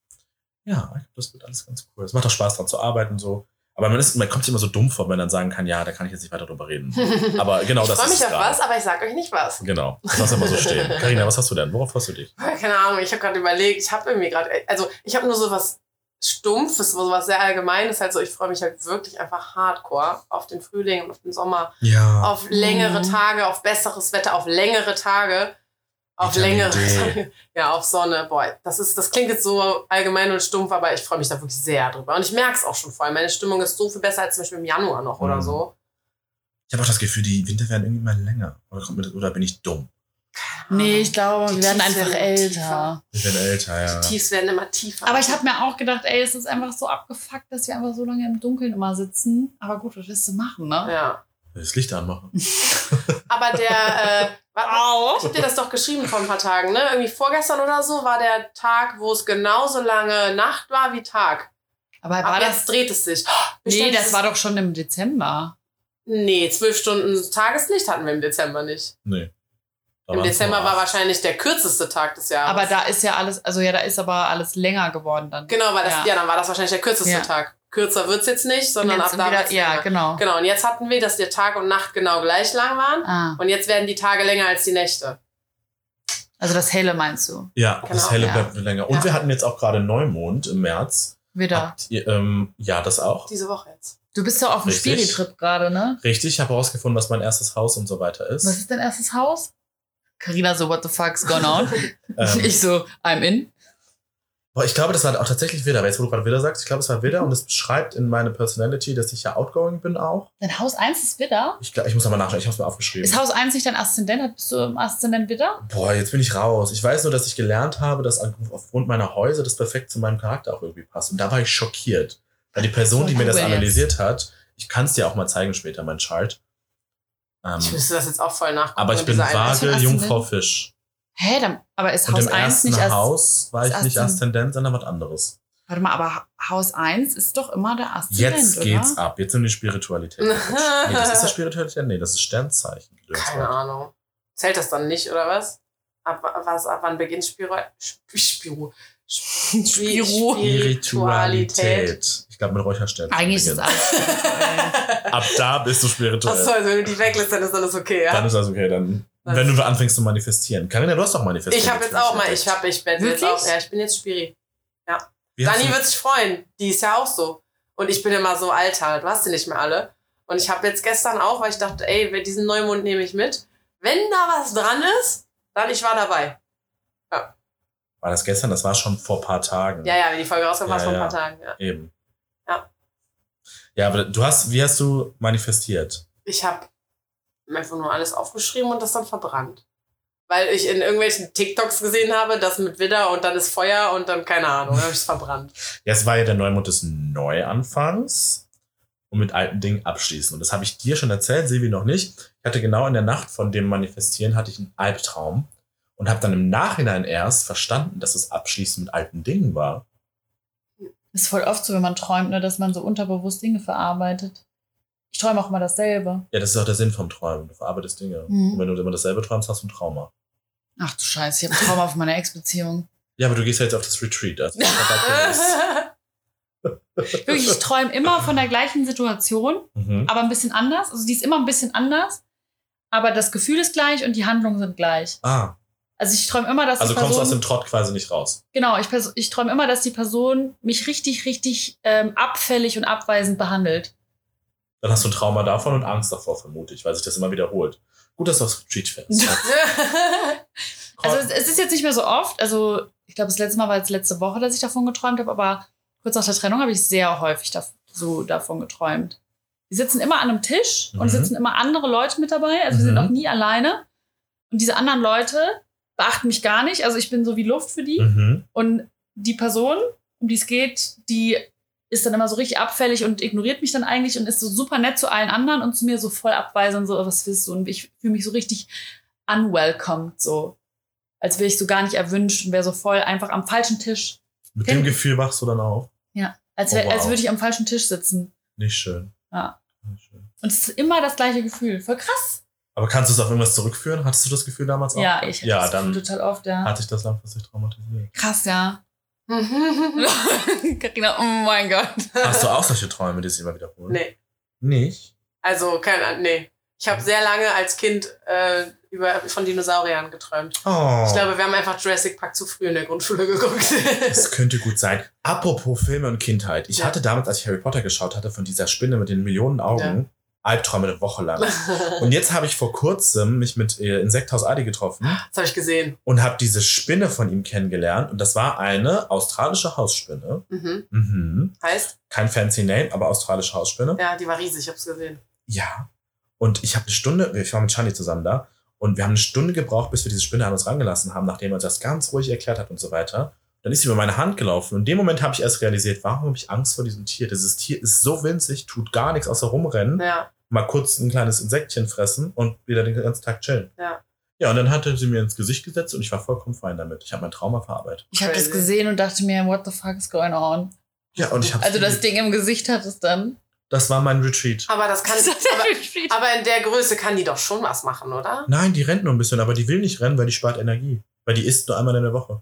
ja, das wird alles ganz cool. Es macht auch Spaß, dran zu arbeiten und so. Aber man, ist, man kommt sich immer so dumm vor, wenn man dann sagen kann, ja, da kann ich jetzt nicht weiter drüber reden. Aber genau ich das freue mich auf was, aber ich sag euch nicht was. Genau, das lass immer so stehen. Karina, was hast du denn? Worauf freust du dich? Keine Ahnung, ich habe gerade überlegt, ich habe irgendwie gerade, also ich habe nur so was Stumpfes, so was sehr Allgemeines, halt so, ich freue mich halt wirklich einfach hardcore auf den Frühling und auf den Sommer, Ja. auf längere Mhm. Tage, auf besseres Wetter, auf längere Tage, auf Vitamin längere D. Ja, auf Sonne, boah, das ist, das klingt jetzt so allgemein und stumpf, aber ich freue mich da wirklich sehr drüber und ich merke es auch schon voll, meine Stimmung ist so viel besser als zum Beispiel im Januar noch oder Mhm. so. Ich habe auch das Gefühl, die Winter werden irgendwie mal länger. Oder, kommt mir das, oder bin ich dumm? Nee, ich glaube, wir werden Tiefs einfach werden älter. Ich bin älter, ja. Die Tiefs werden immer tiefer. Aber ich habe mir auch gedacht, ey, es ist einfach so abgefuckt, dass wir einfach so lange im Dunkeln immer sitzen. Aber gut, was willst du machen, ne? ja. Das Licht anmachen. Aber der, äh, Au. ich hab dir das doch geschrieben vor ein paar Tagen, ne? Irgendwie vorgestern oder so war der Tag, wo es genauso lange Nacht war wie Tag. Aber Aber war jetzt das. dreht es sich. Nee, Bestimmt das ist- war doch schon im Dezember. Nee, zwölf Stunden Tageslicht hatten wir im Dezember nicht. Nee. Da Im Dezember war wahrscheinlich der kürzeste Tag des Jahres. Aber da ist ja alles, also ja, da ist aber alles länger geworden dann. Genau, weil das, ja. Ja. dann war das wahrscheinlich der kürzeste Ja. Tag. Kürzer wird's jetzt nicht, sondern ab jetzt da wieder, ja, genau. Genau, und jetzt hatten wir, dass der Tag und Nacht genau gleich lang waren. Ah, Und jetzt werden die Tage länger als die Nächte. also das Helle meinst du? Ja, Genau, das Helle ja. bleibt länger. Und Ja. wir hatten jetzt auch gerade Neumond im März. Wieder. Habt ihr, ähm, ja, das auch. Diese Woche jetzt. Du bist ja auf dem. Spiri-Trip gerade, ne? Richtig, ich habe herausgefunden, was mein erstes Haus und so weiter ist. Was ist dein erstes Haus? Carina so, what the fuck's going on? Ähm, ich so, I'm in. Boah, ich glaube, das war auch tatsächlich Widder. Jetzt, wo du gerade Widder sagst, ich glaube, es war Widder und es beschreibt in meine Personality, dass ich ja outgoing bin auch. Dein Haus 1 ist Widder? Ich glaube, ich muss aber nachschauen, ich habe es mir aufgeschrieben. Ist Haus 1 nicht dein Aszendent? Bist du im Aszendent Widder? Boah, jetzt bin ich raus. Ich weiß nur, dass ich gelernt habe, dass aufgrund meiner Häuser das perfekt zu meinem Charakter auch irgendwie passt. Und da war ich schockiert. Weil die Person, die mir das analysiert hat, ich kann es dir auch mal zeigen später, mein Chart. Ähm, Ich müsste das jetzt auch voll nachgucken. aber ich bin ein Jungfrau? Fisch. Hä, dann, aber ist Und Haus im 1 ersten nicht Aszendent? Haus war ich nicht Aszendent. Sondern was anderes. Warte mal, aber Haus 1 ist doch immer der Aszendent, Jetzt oder? geht's ab. Jetzt sind die Spiritualität. nee, das ist das Spiritualität? Nee, das ist Sternzeichen. Keine Ahnung. Zählt das dann nicht, oder was? Ab, was, ab wann beginnt Spiro, Sp- Spiro, Sp- Spiro. Spiritualität. Ich glaube mit Räucherstäbchen. Eigentlich ist es beginnt's. alles. Ab da bist du spirituell. Achso, also wenn du die weglässt, dann ist alles okay, ja? Dann ist das okay. Dann? Wenn du anfängst zu manifestieren. Karina, du hast doch manifestiert. ich habe jetzt auch mal, ich habe, ich bin jetzt Wirklich? auch, ja, ich bin jetzt Spiri. Wie hast Dani wird sich freuen. Die ist ja auch so. Und ich bin immer so, Alter, du hast die nicht mehr alle. Und ich habe jetzt gestern auch, weil ich dachte, ey, diesen Neumond nehme ich mit. Wenn da was dran ist, dann ich war dabei. War das gestern? Das war schon vor ein paar Tagen. Ja, ja, wenn die Folge rauskommt, war es Ja, vor ein ja. paar Tagen. Ja. Eben. Ja. Ja, aber du hast, wie hast du manifestiert? Ich habe einfach nur alles aufgeschrieben und das dann verbrannt. Weil ich in irgendwelchen TikToks gesehen habe, das mit Widder und dann ist Feuer und dann keine Ahnung, dann habe ich es verbrannt. Ja, es war ja der Neumond des Neuanfangs und mit alten Dingen abschließen. Und das habe ich dir schon erzählt, Silvi noch nicht. Ich hatte genau in der Nacht von dem Manifestieren hatte ich einen Albtraum und habe dann im Nachhinein erst verstanden, dass es Abschließen mit alten Dingen war. Das ist voll oft so, wenn man träumt, ne, dass man so unterbewusst Dinge verarbeitet. Ich träume auch immer dasselbe. Ja, das ist auch der Sinn vom Träumen. Du verarbeitest Dinge. Mhm. Und wenn du immer dasselbe träumst, hast du ein Trauma. Ach du Scheiße, ich habe ein Trauma auf meiner Ex-Beziehung. Ja, aber du gehst ja jetzt auf das Retreat. Also ist Wirklich, ich träume immer von der gleichen Situation, mhm. aber ein bisschen anders. Also die ist immer ein bisschen anders, aber das Gefühl ist gleich und die Handlungen sind gleich. Ah, Also ich träume immer, dass also die kommst du aus Person... dem Trott quasi nicht raus. Genau, ich, ich träume immer, dass die Person mich richtig, richtig ähm, abfällig und abweisend behandelt. Dann hast du ein Trauma davon und Angst davor, vermute ich, weil sich das immer wiederholt. Gut, dass du aufs Retreat fährst. Also es, ist jetzt nicht mehr so oft. Also ich glaube, das letzte Mal war jetzt letzte Woche, dass ich davon geträumt habe, aber kurz nach der Trennung habe ich sehr häufig dav so davon geträumt. Wir sitzen immer an einem Tisch und Mhm. es sitzen immer andere Leute mit dabei. Also wir sind Mhm. auch nie alleine. Und diese anderen Leute beachten mich gar nicht. Also ich bin so wie Luft für die. mhm. Und die Person, um die es geht, die ist dann immer so richtig abfällig und ignoriert mich dann eigentlich und ist so super nett zu allen anderen und zu mir so voll abweisend, so, was willst du? Und ich fühle mich so richtig unwelcomed, so. Als wäre ich so gar nicht erwünscht und wäre so voll einfach am falschen Tisch. Mit Kenn- dem Gefühl wachst du dann auf. Als, Oh, wow. als würde ich am falschen Tisch sitzen. Nicht schön. Ja. Nicht schön. Und es ist immer das gleiche Gefühl. Voll krass. Aber kannst du es auf irgendwas zurückführen? Hattest du das Gefühl damals auch? Ja, ich hatte Ja, das total oft, ja. hatte ich das langfristig traumatisiert. Krass, ja. Carina, oh mein Gott. Hast du auch solche Träume, die sich immer wiederholen? nee. Nicht? Also, keine Ahnung, nee. Ich habe sehr lange als Kind äh, über, von Dinosauriern geträumt. Oh. Ich glaube, wir haben einfach Jurassic Park zu früh in der Grundschule geguckt. Das könnte gut sein. Apropos Filme und Kindheit. Ich Ja. hatte damals, als ich Harry Potter geschaut hatte, von dieser Spinne mit den Millionen Augen, Albträume eine Woche lang. Und jetzt habe ich vor kurzem mich mit äh, Insekthaus Adi getroffen Das habe ich gesehen. und habe diese Spinne von ihm kennengelernt. Und das war eine australische Hausspinne. Mhm. Mhm. Heißt? Kein fancy Name, aber australische Hausspinne. Ja, die war riesig, ich hab's gesehen. Ja. Und ich habe eine Stunde, ich war mit Shani zusammen da, und wir haben eine Stunde gebraucht, bis wir diese Spinne an uns rangelassen haben, nachdem er uns das ganz ruhig erklärt hat und so weiter. Dann ist sie über meine Hand gelaufen und in dem Moment habe ich erst realisiert, warum habe ich Angst vor diesem Tier? Dieses Tier ist so winzig, tut gar nichts außer rumrennen, Ja, mal kurz ein kleines Insektchen fressen und wieder den ganzen Tag chillen. ja. Ja, und dann hatte sie mir ins Gesicht gesetzt und ich war vollkommen fein damit. Ich habe mein Trauma verarbeitet. Ich habe das gesehen und dachte mir, what the fuck is going on? Ja, und ich habe Also das Ding im Gesicht hat es dann. Das war mein Retreat. Aber das kann. Das aber, aber in der Größe kann die doch schon was machen, oder? Nein, die rennt nur ein bisschen, aber die will nicht rennen, weil die spart Energie. Weil die isst nur einmal in der Woche.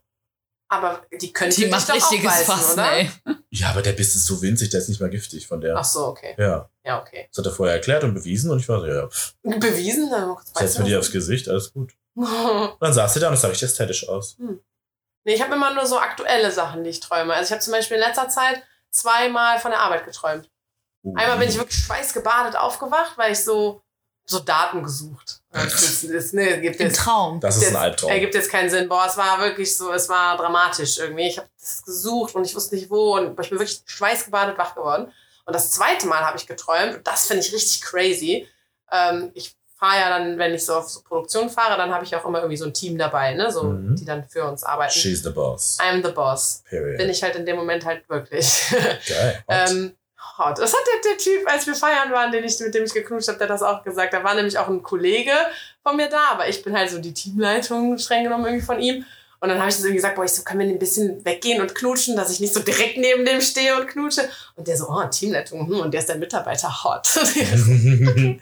Aber die können Die macht doch richtiges aufbeißen, Fasten, oder? ey. Ja, aber der Biss ist so winzig, der ist nicht mal giftig von der. Ach so, okay. Ja, Ja, okay. das hat er vorher erklärt und bewiesen und ich war so, ja, pff, Bewiesen? Dann setz mir die aufs Gesicht, alles gut. Und dann saß sie da und es sah richtig ästhetisch aus. Nee, ich habe immer nur so aktuelle Sachen, die ich träume. Also ich habe zum Beispiel in letzter Zeit zweimal von der Arbeit geträumt. Einmal bin ich wirklich schweißgebadet aufgewacht, weil ich so, so Daten gesucht. Das ist, ist, ne, gibt Im jetzt, Traum. Das ist jetzt, ein Albtraum. ergibt jetzt keinen Sinn. Boah, es war wirklich so, es war dramatisch irgendwie. Ich habe das gesucht und ich wusste nicht wo und ich bin wirklich schweißgebadet wach geworden. Und das zweite Mal habe ich geträumt und das finde ich richtig crazy. Ähm, ich fahre ja dann, wenn ich so auf so Produktion fahre, dann habe ich auch immer irgendwie so ein Team dabei, ne, so, Mhm. die dann für uns arbeiten. She's the boss. I'm the boss. Period. Bin ich halt in dem Moment halt wirklich. Geil. Ähm, hot. Das hat der, der Typ, als wir feiern waren, den ich, mit dem ich geknutscht habe, der das auch gesagt. Da war nämlich auch ein Kollege von mir da, aber ich bin halt so die Teamleitung streng genommen irgendwie von ihm. Und dann habe ich das irgendwie gesagt, boah, ich so, können wir ein bisschen weggehen und knutschen, dass ich nicht so direkt neben dem stehe und knutsche. Und der so, oh, Teamleitung, hm, und der ist der Mitarbeiter, hot.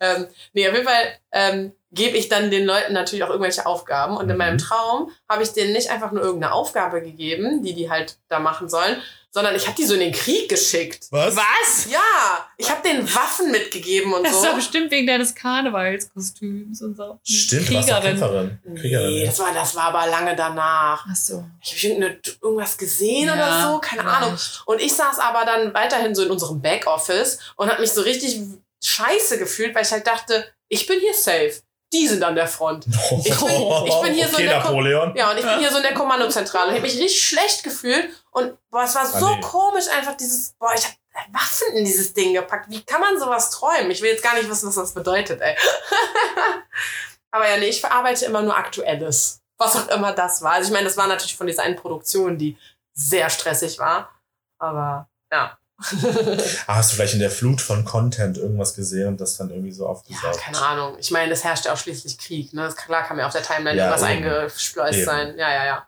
ähm, nee, auf jeden Fall ähm, gebe ich dann den Leuten natürlich auch irgendwelche Aufgaben. Und in Mhm. meinem Traum habe ich denen nicht einfach nur irgendeine Aufgabe gegeben, die die halt da machen sollen, sondern ich habe die so in den Krieg geschickt. Was? Was? Ja, ich habe denen Waffen mitgegeben und Das so. doch bestimmt wegen deines Karnevalskostüms und so. Stimmt, doch Kämpferin. Kriegerin. Nee, ja. das war, das war aber lange danach. Ach so. Ich habe irgendwas gesehen Ja, oder so, keine. Ahnung. Und ich saß aber dann weiterhin so in unserem Backoffice und habe mich so richtig scheiße gefühlt, weil ich halt dachte, ich bin hier safe. Die sind an der Front. Ich bin- ich bin hier so okay, in der Napoleon. Ja, und ich bin hier so in der Kommandozentrale. Ich habe mich richtig schlecht gefühlt und boah, es war so Ah, nee. komisch, einfach dieses, boah, ich habe Waffen in dieses Ding gepackt. Wie kann man sowas träumen? Ich will jetzt gar nicht wissen, was das bedeutet, ey. Aber ja, nee, ich verarbeite immer nur Aktuelles. Was auch immer das war. Also ich meine, das war natürlich von dieser einen Produktion, die sehr stressig war. Aber ja. Ah, hast du vielleicht in der Flut von Content irgendwas gesehen und das dann irgendwie so Ja, aufgesaugt? keine Ahnung. Ich meine, es herrscht ja auch schließlich Krieg. Ne? Klar kann mir auf der Timeline Ja, irgendwas Eben. sein. Ja, ja, ja.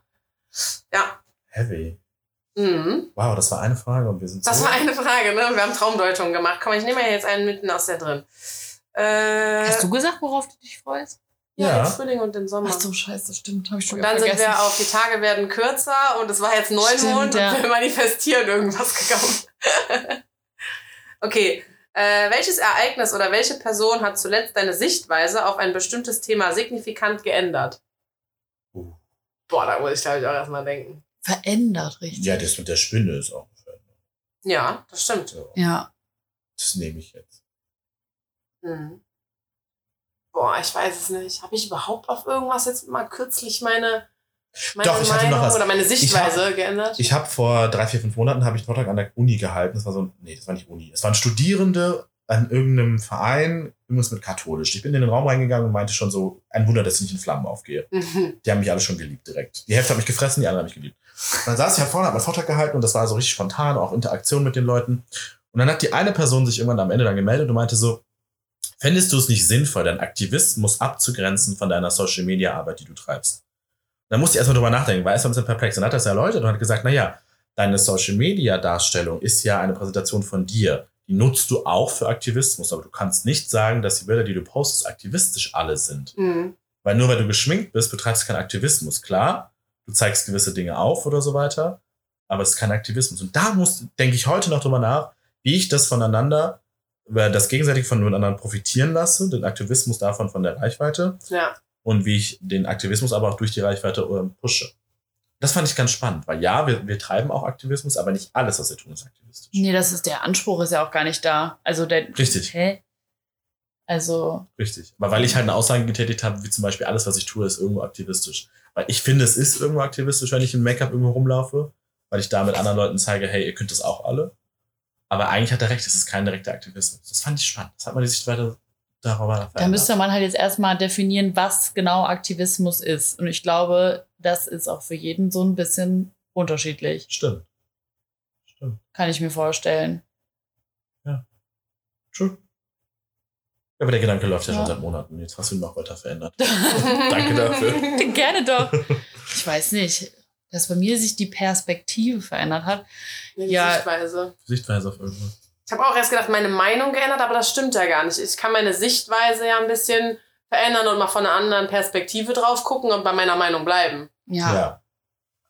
Ja. Heavy. Mhm. Wow, das war eine Frage und wir sind Das so. war eine Frage, ne? Wir haben Traumdeutungen gemacht. Komm, ich nehme ja jetzt einen mitten aus der drin. Äh, Hast du gesagt, worauf du dich freust? Ja, Ja. den Frühling und den Sommer. Ach so, scheiße, stimmt. Hab ich schon und dann sind vergessen. wir auf, die Tage werden kürzer und es war jetzt Neumond Stimmt, ja. und wir manifestieren irgendwas gekommen. okay. Äh, welches Ereignis oder welche Person hat zuletzt deine Sichtweise auf ein bestimmtes Thema signifikant geändert? Uh. Boah, da muss ich, glaube ich, auch erstmal denken. Verändert, richtig. Ja, das mit der Spinne ist auch. Ja, das stimmt. So, Ja. das nehme ich jetzt. Hm. Boah, ich weiß es nicht. Habe ich überhaupt auf irgendwas jetzt mal kürzlich meine, meine Doch, ich hatte noch was. oder meine Sichtweise Ich geändert? Ich habe vor drei, vier, fünf Monaten habe ich einen Vortrag an der Uni gehalten. Das war so, ein- nee, das war nicht Uni. Es waren Studierende an irgendeinem Verein, irgendwas mit katholisch. Ich bin in den Raum reingegangen und meinte schon so, ein Wunder, dass ich nicht in Flammen aufgehe. Mhm. Die haben mich alle schon geliebt direkt. Die Hälfte hat mich gefressen, die andere hat mich geliebt. Und dann saß ich halt vorne, hab meinen Vortrag gehalten und das war so richtig spontan, auch Interaktion mit den Leuten. Und dann hat die eine Person sich irgendwann am Ende dann gemeldet und meinte so, fändest du es nicht sinnvoll, deinen Aktivismus abzugrenzen von deiner Social-Media-Arbeit, die du treibst? Dann musste ich erstmal drüber nachdenken, war erst mal ein bisschen perplex. Und dann hat das erläutert und hat gesagt, naja, deine Social-Media-Darstellung ist ja eine Präsentation von dir. Die nutzt du auch für Aktivismus, aber du kannst nicht sagen, dass die Bilder, die du postest, aktivistisch alle sind. Mhm. Weil nur weil du geschminkt bist, betreibst du keinen Aktivismus. Klar, du zeigst gewisse Dinge auf oder so weiter, aber es ist kein Aktivismus. Und da muss, denke ich heute noch drüber nach, wie ich das voneinander, das gegenseitig voneinander profitieren lasse, den Aktivismus davon von der Reichweite Ja. und wie ich den Aktivismus aber auch durch die Reichweite äh, pushe. Das fand ich ganz spannend, weil ja, wir, wir treiben auch Aktivismus, aber nicht alles, was wir tun, ist aktivistisch. Nee, das ist der Anspruch ist ja auch gar nicht da. Also der. Richtig. Hä? Also, Richtig. Aber weil ich halt eine Aussage getätigt habe, wie zum Beispiel alles, was ich tue, ist irgendwo aktivistisch. Weil ich finde, es ist irgendwo aktivistisch, wenn ich im Make-up irgendwo rumlaufe, weil ich damit anderen Leuten zeige, hey, ihr könnt das auch alle. Aber eigentlich hat er recht, es ist kein direkter Aktivismus. Das fand ich spannend. Das hat man die Sichtweise darüber da verändert. müsste man halt jetzt erstmal definieren, was genau Aktivismus ist. Und ich glaube, das ist auch für jeden so ein bisschen unterschiedlich. Stimmt. Stimmt. Kann ich mir vorstellen. True. Ja, aber der Gedanke läuft ja, Ja. schon seit Monaten. Jetzt hast du ihn noch weiter verändert. Danke dafür. Gerne doch. Ich weiß nicht, dass bei mir sich die Perspektive verändert hat. Die Ja. Sichtweise. Sichtweise auf irgendwas. Ich habe auch erst gedacht, meine Meinung geändert, aber das stimmt ja gar nicht. Ich kann meine Sichtweise ja ein bisschen verändern und mal von einer anderen Perspektive drauf gucken und bei meiner Meinung bleiben. Ja. Ja.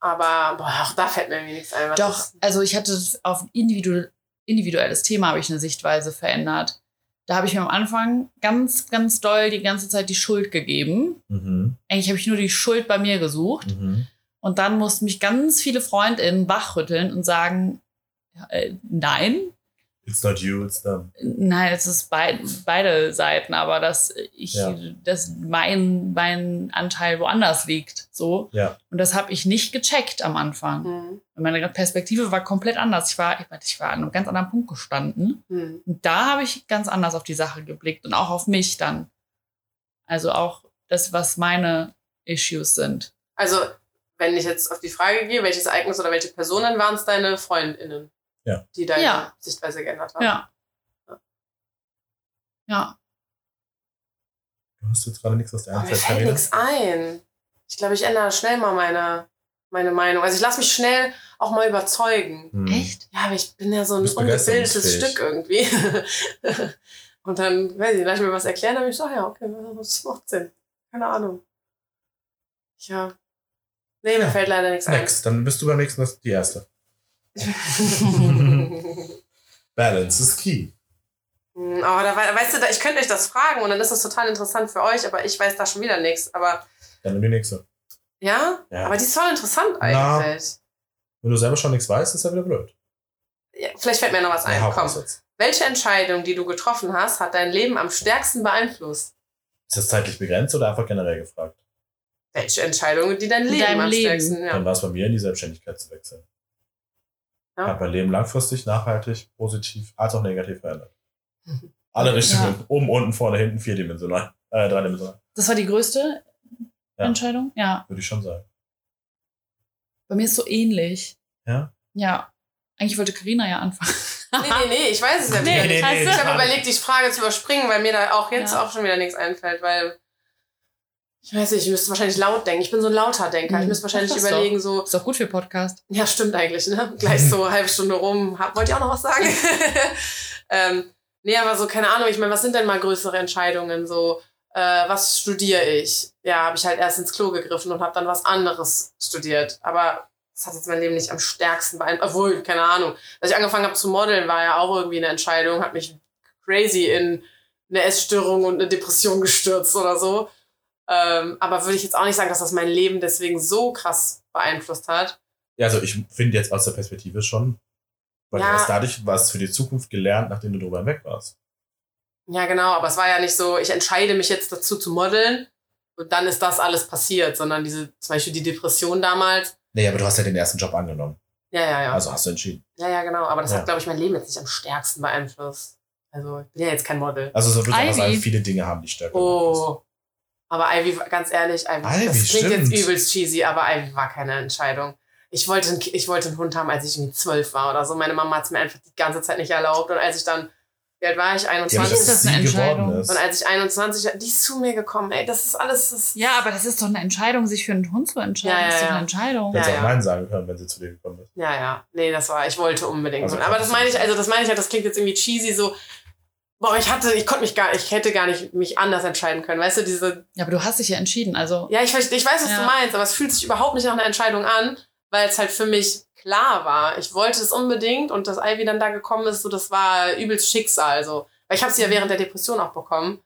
Aber boah, auch da fällt mir irgendwie nichts ein. Doch, ist- also ich hatte auf ein individu individuelles Thema habe ich eine Sichtweise verändert. Da habe ich mir am Anfang ganz, ganz doll die ganze Zeit die Schuld gegeben. Mhm. Eigentlich habe ich nur die Schuld bei mir gesucht. Mhm. Und dann mussten mich ganz viele FreundInnen wachrütteln und sagen, äh, nein, It's not you, it's them. nein, es ist bei, beide Seiten, aber dass ich, Ja. dass mein, mein Anteil woanders liegt. So. Ja. Und das habe ich nicht gecheckt am Anfang. Hm, Meine Perspektive war komplett anders. Ich war, ich war- ich war an einem ganz anderen Punkt gestanden. hm. Und da habe ich ganz anders auf die Sache geblickt und auch auf mich dann. Also auch das, was meine Issues sind. Also, wenn ich jetzt auf die Frage gehe, welches Ereignis oder welche Personen waren es deine FreundInnen? Ja. Die deine Ja. Sichtweise geändert haben? Ja. Ja. Du hast jetzt gerade nichts aus der Aber mir Einzeit, fällt nichts ein. Ich glaube, ich ändere schnell mal meine, meine Meinung. Also ich lasse mich schnell auch mal überzeugen. Hm. Echt? Ja, aber ich bin ja so ein ungebildetes. Stück irgendwie. Und dann, weiß ich, lass ich mir was erklären, dann bin ich so, ach ja, okay, das macht Sinn. Keine Ahnung. Ja. Nee, mir fällt leider nichts Next, dann bist du beim nächsten das die erste. ein. Balance is key. Aber da, wei- weißt du, da, ich könnte euch das fragen und dann ist das total interessant für euch, aber ich weiß da schon wieder nichts. Aber Dann nimm die nächste. ja? Ja. aber die ist voll interessant Na. eigentlich. Wenn du selber schon nichts weißt, ist ja wieder blöd. Ja, vielleicht fällt mir noch was ein. Ja, Komm. Welche Entscheidung, die du getroffen hast, hat dein Leben am stärksten beeinflusst? Ist das zeitlich begrenzt oder einfach generell gefragt? Welche Entscheidung, die dein In Leben am Leben. stärksten, Dann ja. war es bei mir, in die Selbstständigkeit zu wechseln. Ja. Hat mein Leben langfristig, nachhaltig, positiv, als auch negativ verändert. Mhm. Alle Richtungen. Oben, unten, vorne, hinten, vierdimensional. Äh, dreidimensional. Das war die größte Ja. Entscheidung? Ja. Würde ich schon sagen. Bei mir ist so ähnlich. Ja? Ja. Eigentlich wollte Karina ja anfangen. Nee, nee, nee, ich weiß es ja Nee, wieder nee, nicht. nee, ich habe überlegt, die Frage zu überspringen, weil mir da auch jetzt Ja. auch schon wieder nichts einfällt, weil ich weiß nicht, ich müsste wahrscheinlich laut denken. Ich bin so ein lauter Denker. Ich Mhm. müsste wahrscheinlich überlegen, so, Ist doch gut für Podcast. ja, stimmt eigentlich, ne? Gleich so eine halbe Stunde rum. Wollt ihr auch noch was sagen? ähm, nee, aber so, keine Ahnung, ich meine, was sind denn mal größere Entscheidungen? So, äh, was studiere ich? Ja, habe ich halt erst ins Klo gegriffen und habe dann was anderes studiert. Aber das hat jetzt mein Leben nicht am stärksten beeinflusst. Obwohl, keine Ahnung. Als ich angefangen habe zu modeln, war ja auch irgendwie eine Entscheidung, hat mich crazy in eine Essstörung und eine Depression gestürzt oder so. Ähm, aber würde ich jetzt auch nicht sagen, dass das mein Leben deswegen so krass beeinflusst hat. Ja, also ich finde jetzt aus der Perspektive schon, weil Ja. du hast dadurch was für die Zukunft gelernt, nachdem du drüber hinweg warst. Ja, genau, aber es war ja nicht so, ich entscheide mich jetzt dazu zu modeln und dann ist das alles passiert, sondern diese, zum Beispiel die Depression damals. Nee, aber du hast ja den ersten Job angenommen. Ja, ja, ja. Also hast du entschieden. ja, ja, genau. Aber das Ja. hat, glaube ich, mein Leben jetzt nicht am stärksten beeinflusst. Also, ich bin ja jetzt kein Model. Also so würde ich sagen, viele Dinge haben dich stärker beeinflusst. Oh. Aber Ivy, war- ganz ehrlich, Ivy, Ivy, das klingt stimmt. jetzt übelst cheesy, aber Ivy war keine Entscheidung. Ich wollte, einen, ich wollte einen Hund haben, als ich irgendwie zwölf war oder so. Meine Mama hat es mir einfach die ganze Zeit nicht erlaubt. Und als ich dann, wie alt war ich? Ja, aber 21. ist das eine Entscheidung? ist. und als ich 21 war, die ist zu mir gekommen. Ey, das ist alles, das Ja, aber das ist doch eine Entscheidung, sich für einen Hund zu entscheiden. Ja, ja, das ist doch ja. eine Entscheidung. Du hättest Ja, auch ja. Nein sagen können, wenn sie zu dir gekommen ist. Ja, ja. Nee, das war, ich wollte unbedingt. Also aber das meine ich, also das meine ich halt, das klingt jetzt irgendwie cheesy, so, boah, ich hatte, ich konnte mich gar, ich hätte gar nicht mich anders entscheiden können. Weißt du, diese, Ja, aber du hast dich ja entschieden. Also, ja, ich, ich weiß, was Ja. du meinst, aber es fühlt sich überhaupt nicht nach einer Entscheidung an, weil es halt für mich klar war. Ich wollte es unbedingt und dass Ivy dann da gekommen ist, so, das war übelst Schicksal, so. Weil ich habe sie ja während der Depression auch bekommen.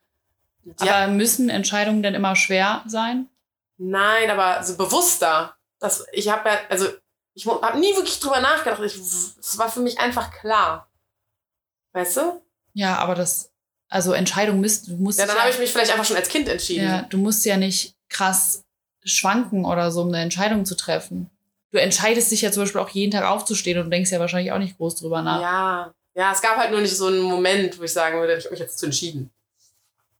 Die aber müssen Entscheidungen denn immer schwer sein? Nein, aber so bewusster. Das, ich habe ja, also ich habe nie wirklich drüber nachgedacht. Es war für mich einfach klar. Weißt du? Ja, aber das, also Entscheidung müsst, du musst Ja, dann ja, habe ich mich vielleicht einfach schon als Kind entschieden. ja, du musst ja nicht krass schwanken oder so, um eine Entscheidung zu treffen. Du entscheidest dich ja zum Beispiel auch jeden Tag aufzustehen und denkst ja wahrscheinlich auch nicht groß drüber nach. ja. Ja, es gab halt nur nicht so einen Moment, wo ich sagen würde, ich habe mich jetzt zu entschieden.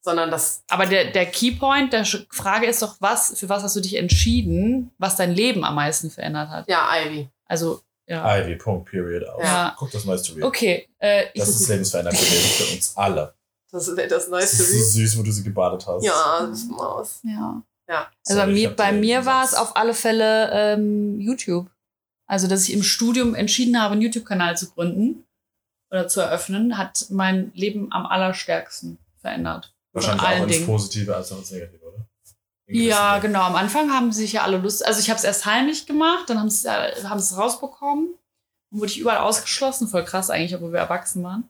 Sondern das, Aber der, der Keypoint der Frage ist doch, was, für was hast du dich entschieden, was dein Leben am meisten verändert hat? ja, Ivy. Also, ja. Ivy, Punkt, Period, aus. Ja. Guck das neueste Reel. Okay, äh, ich, Das ist lebensverändert gewesen für uns alle. Das ist das Das neueste ist so Reel. süß, wo du sie gebadet hast. Ja, das ist Maus. ja. Ja. Also bei Sorry, ich mir, bei mir war es auf alle Fälle ähm, YouTube. Also, dass ich im Studium entschieden habe, einen YouTube-Kanal zu gründen. oder zu eröffnen, hat mein Leben am allerstärksten verändert. Wahrscheinlich auch ins Dingen. Positive als auch ins Negative, Ja, genau. Am Anfang haben sich ja alle Lust. Also ich habe es erst heimlich gemacht, dann haben sie es sie es rausbekommen. Dann wurde ich überall ausgeschlossen. Voll krass eigentlich, obwohl wir erwachsen waren.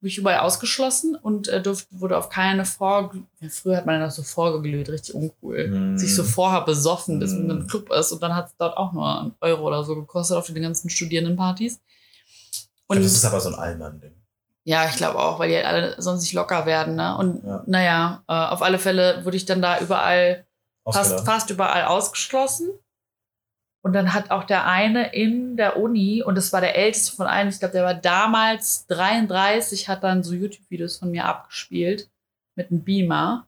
Wurde ich überall ausgeschlossen und äh, durfte, wurde auf keine vor. Ja, früher hat man ja noch so vorgeglüht, richtig uncool. Mhm. Sich so vorher besoffen, bis man Mhm. im Club ist und dann hat es dort auch nur einen Euro oder so gekostet auf den ganzen Studierendenpartys. Und glaub, das ist aber so ein Allmann-Ding. ja, ich glaube auch, weil die halt alle sonst nicht locker werden. Ne? Und Ja. naja, äh, auf alle Fälle wurde ich dann da überall fast, fast überall ausgeschlossen. Und dann hat auch der eine in der Uni, und das war der älteste von allen, ich glaube, der war damals 33, hat dann so YouTube-Videos von mir abgespielt mit einem Beamer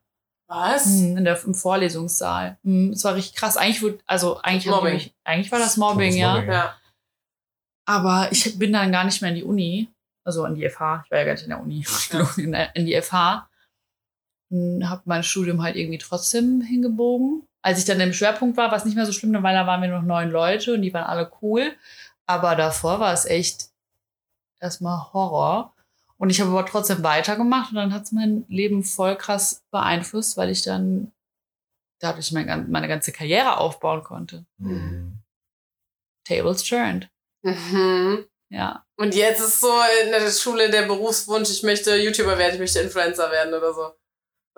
Was? mhm, in der, im Vorlesungssaal. Mhm, Es war richtig krass. Eigentlich, wurde, also eigentlich, Mobbing. mich, eigentlich war das Mobbing, Das ja. Mobbing. Ja. Aber ich bin dann gar nicht mehr in die Uni, also an die FH. Ich war ja gar nicht in der Uni, in, der- in die FH. Habe mein Studium halt irgendwie trotzdem hingebogen. Als ich dann im Schwerpunkt war, war es nicht mehr so schlimm, weil da waren wir noch neun Leute und die waren alle cool. Aber davor war es echt erstmal Horror. Und ich habe aber trotzdem weitergemacht und dann hat es mein Leben voll krass beeinflusst, weil ich dann dadurch mein, meine ganze Karriere aufbauen konnte. Mhm. Tables turned. Mhm. Ja. Und jetzt ist so in der Schule der Berufswunsch, ich möchte YouTuber werden, ich möchte Influencer werden oder so.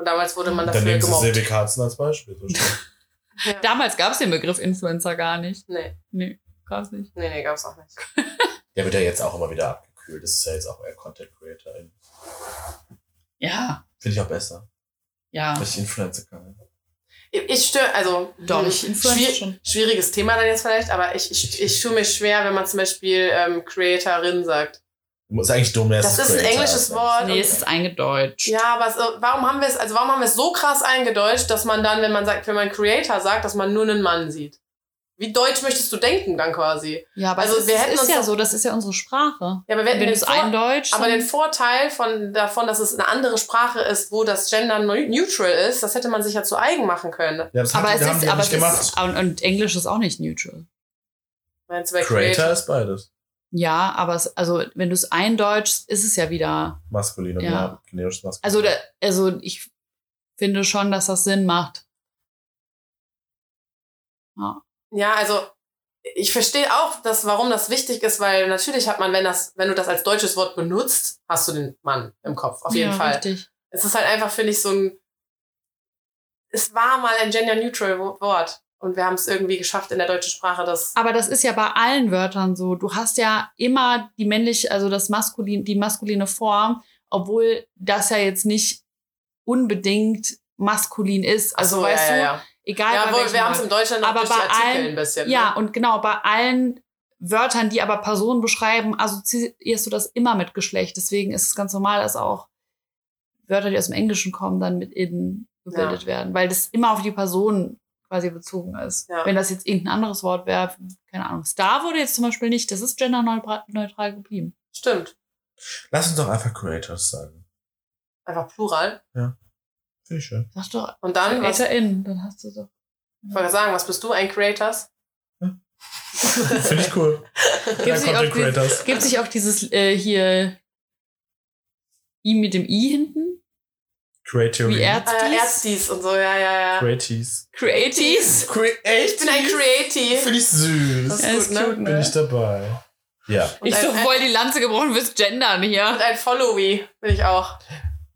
Und damals wurde man Dann dafür nehmen Sie gemobbt. Silvi Karzen als Beispiel. So. Ja. Damals gab es den Begriff Influencer gar nicht. Nee, Nee, gab's nicht. nee, nee, gab's auch nicht. Der wird ja jetzt auch immer wieder abgekühlt. Das ist ja jetzt auch eher Content Creator. Ja, Finde ich auch besser. ja. Weil ich Influencer kann. Ich, ich störe, also Doch, hm, ich schwier- schon. schwieriges Thema dann jetzt vielleicht, aber ich, ich, ich tue mich schwer, wenn man zum Beispiel ähm, Creatorin sagt. Ist eigentlich dumm, Das ist ein englisches Wort. Nee, es ist eingedeutscht. Ja, aber so, warum haben wir es, also warum haben wir es so krass eingedeutscht, dass man dann, wenn man sagt, wenn man Creator sagt, dass man nur einen Mann sieht? Wie deutsch möchtest du denken dann quasi? Ja, aber Also es ist, wir hätten ist uns ja so, das ist ja unsere Sprache. Ja, aber wir hätten den es Vor-. Aber den Vorteil von, davon, dass es eine andere Sprache ist, wo das Gender neu- neutral ist, das hätte man sich ja zu eigen machen können. Ja, das aber hat, es haben ist, aber nicht es gemacht. ist, und, und Englisch ist auch nicht neutral. Meinst du bei Creator Creator? ist beides. Ja, aber es, also wenn du es eindeutschst, ist es ja wieder. Maskulin und Ja. generisches Maskulin. Also, da, also ich finde schon, dass das Sinn macht. Ja. Ja, also ich verstehe auch, dass, warum das wichtig ist, weil natürlich hat man, wenn das, wenn du das als deutsches Wort benutzt, hast du den Mann im Kopf, auf jeden ja, Fall. Richtig. Es ist halt einfach, finde ich, so ein. Es war mal ein gender-neutral Wort. Und wir haben es irgendwie geschafft in der deutschen Sprache, das. Aber das ist ja bei allen Wörtern so. Du hast ja immer die männliche, also das maskulin, die maskuline Form, obwohl das ja jetzt nicht unbedingt maskulin ist. Also so, weißt ja, du, ja, ja. egal Ja, wohl, wir haben es Deutschen noch Aber durch die bei Artikel allen- ein bisschen. Ja, ne? und genau, bei allen Wörtern, die aber Personen beschreiben, assoziierst du das immer mit Geschlecht. Deswegen ist es ganz normal, dass auch Wörter, die aus dem Englischen kommen, dann mit in gebildet werden, weil das immer auf die Person quasi bezogen ist. Ja. Wenn das jetzt irgendein anderes Wort wäre, keine Ahnung, Star wurde jetzt zum Beispiel nicht, das ist genderneutral neutral geblieben. Stimmt. Lass uns doch einfach Creators sagen. Einfach plural. Finde ich schön. Sag doch, Und dann, ich CreatorIn, dann hast du doch. wollte sagen, was bist du, ein Creators? Finde ich cool. Gibt Ja, Content auch die- Creators. gibt's nicht auch dieses äh, hier I mit dem I hinten? Creatory. Wie Erzdies? Äh, Erzdies und so, ja, ja, ja. Creaties. Creaties? Ich bin ein Creative. Finde ich süß. Das Ja, ist ist gut, ne? cute, Bin ich dabei. Ja. Und Ich so voll die Lanze gebrochen fürs Gendern Und hier. ein Followy bin ich auch.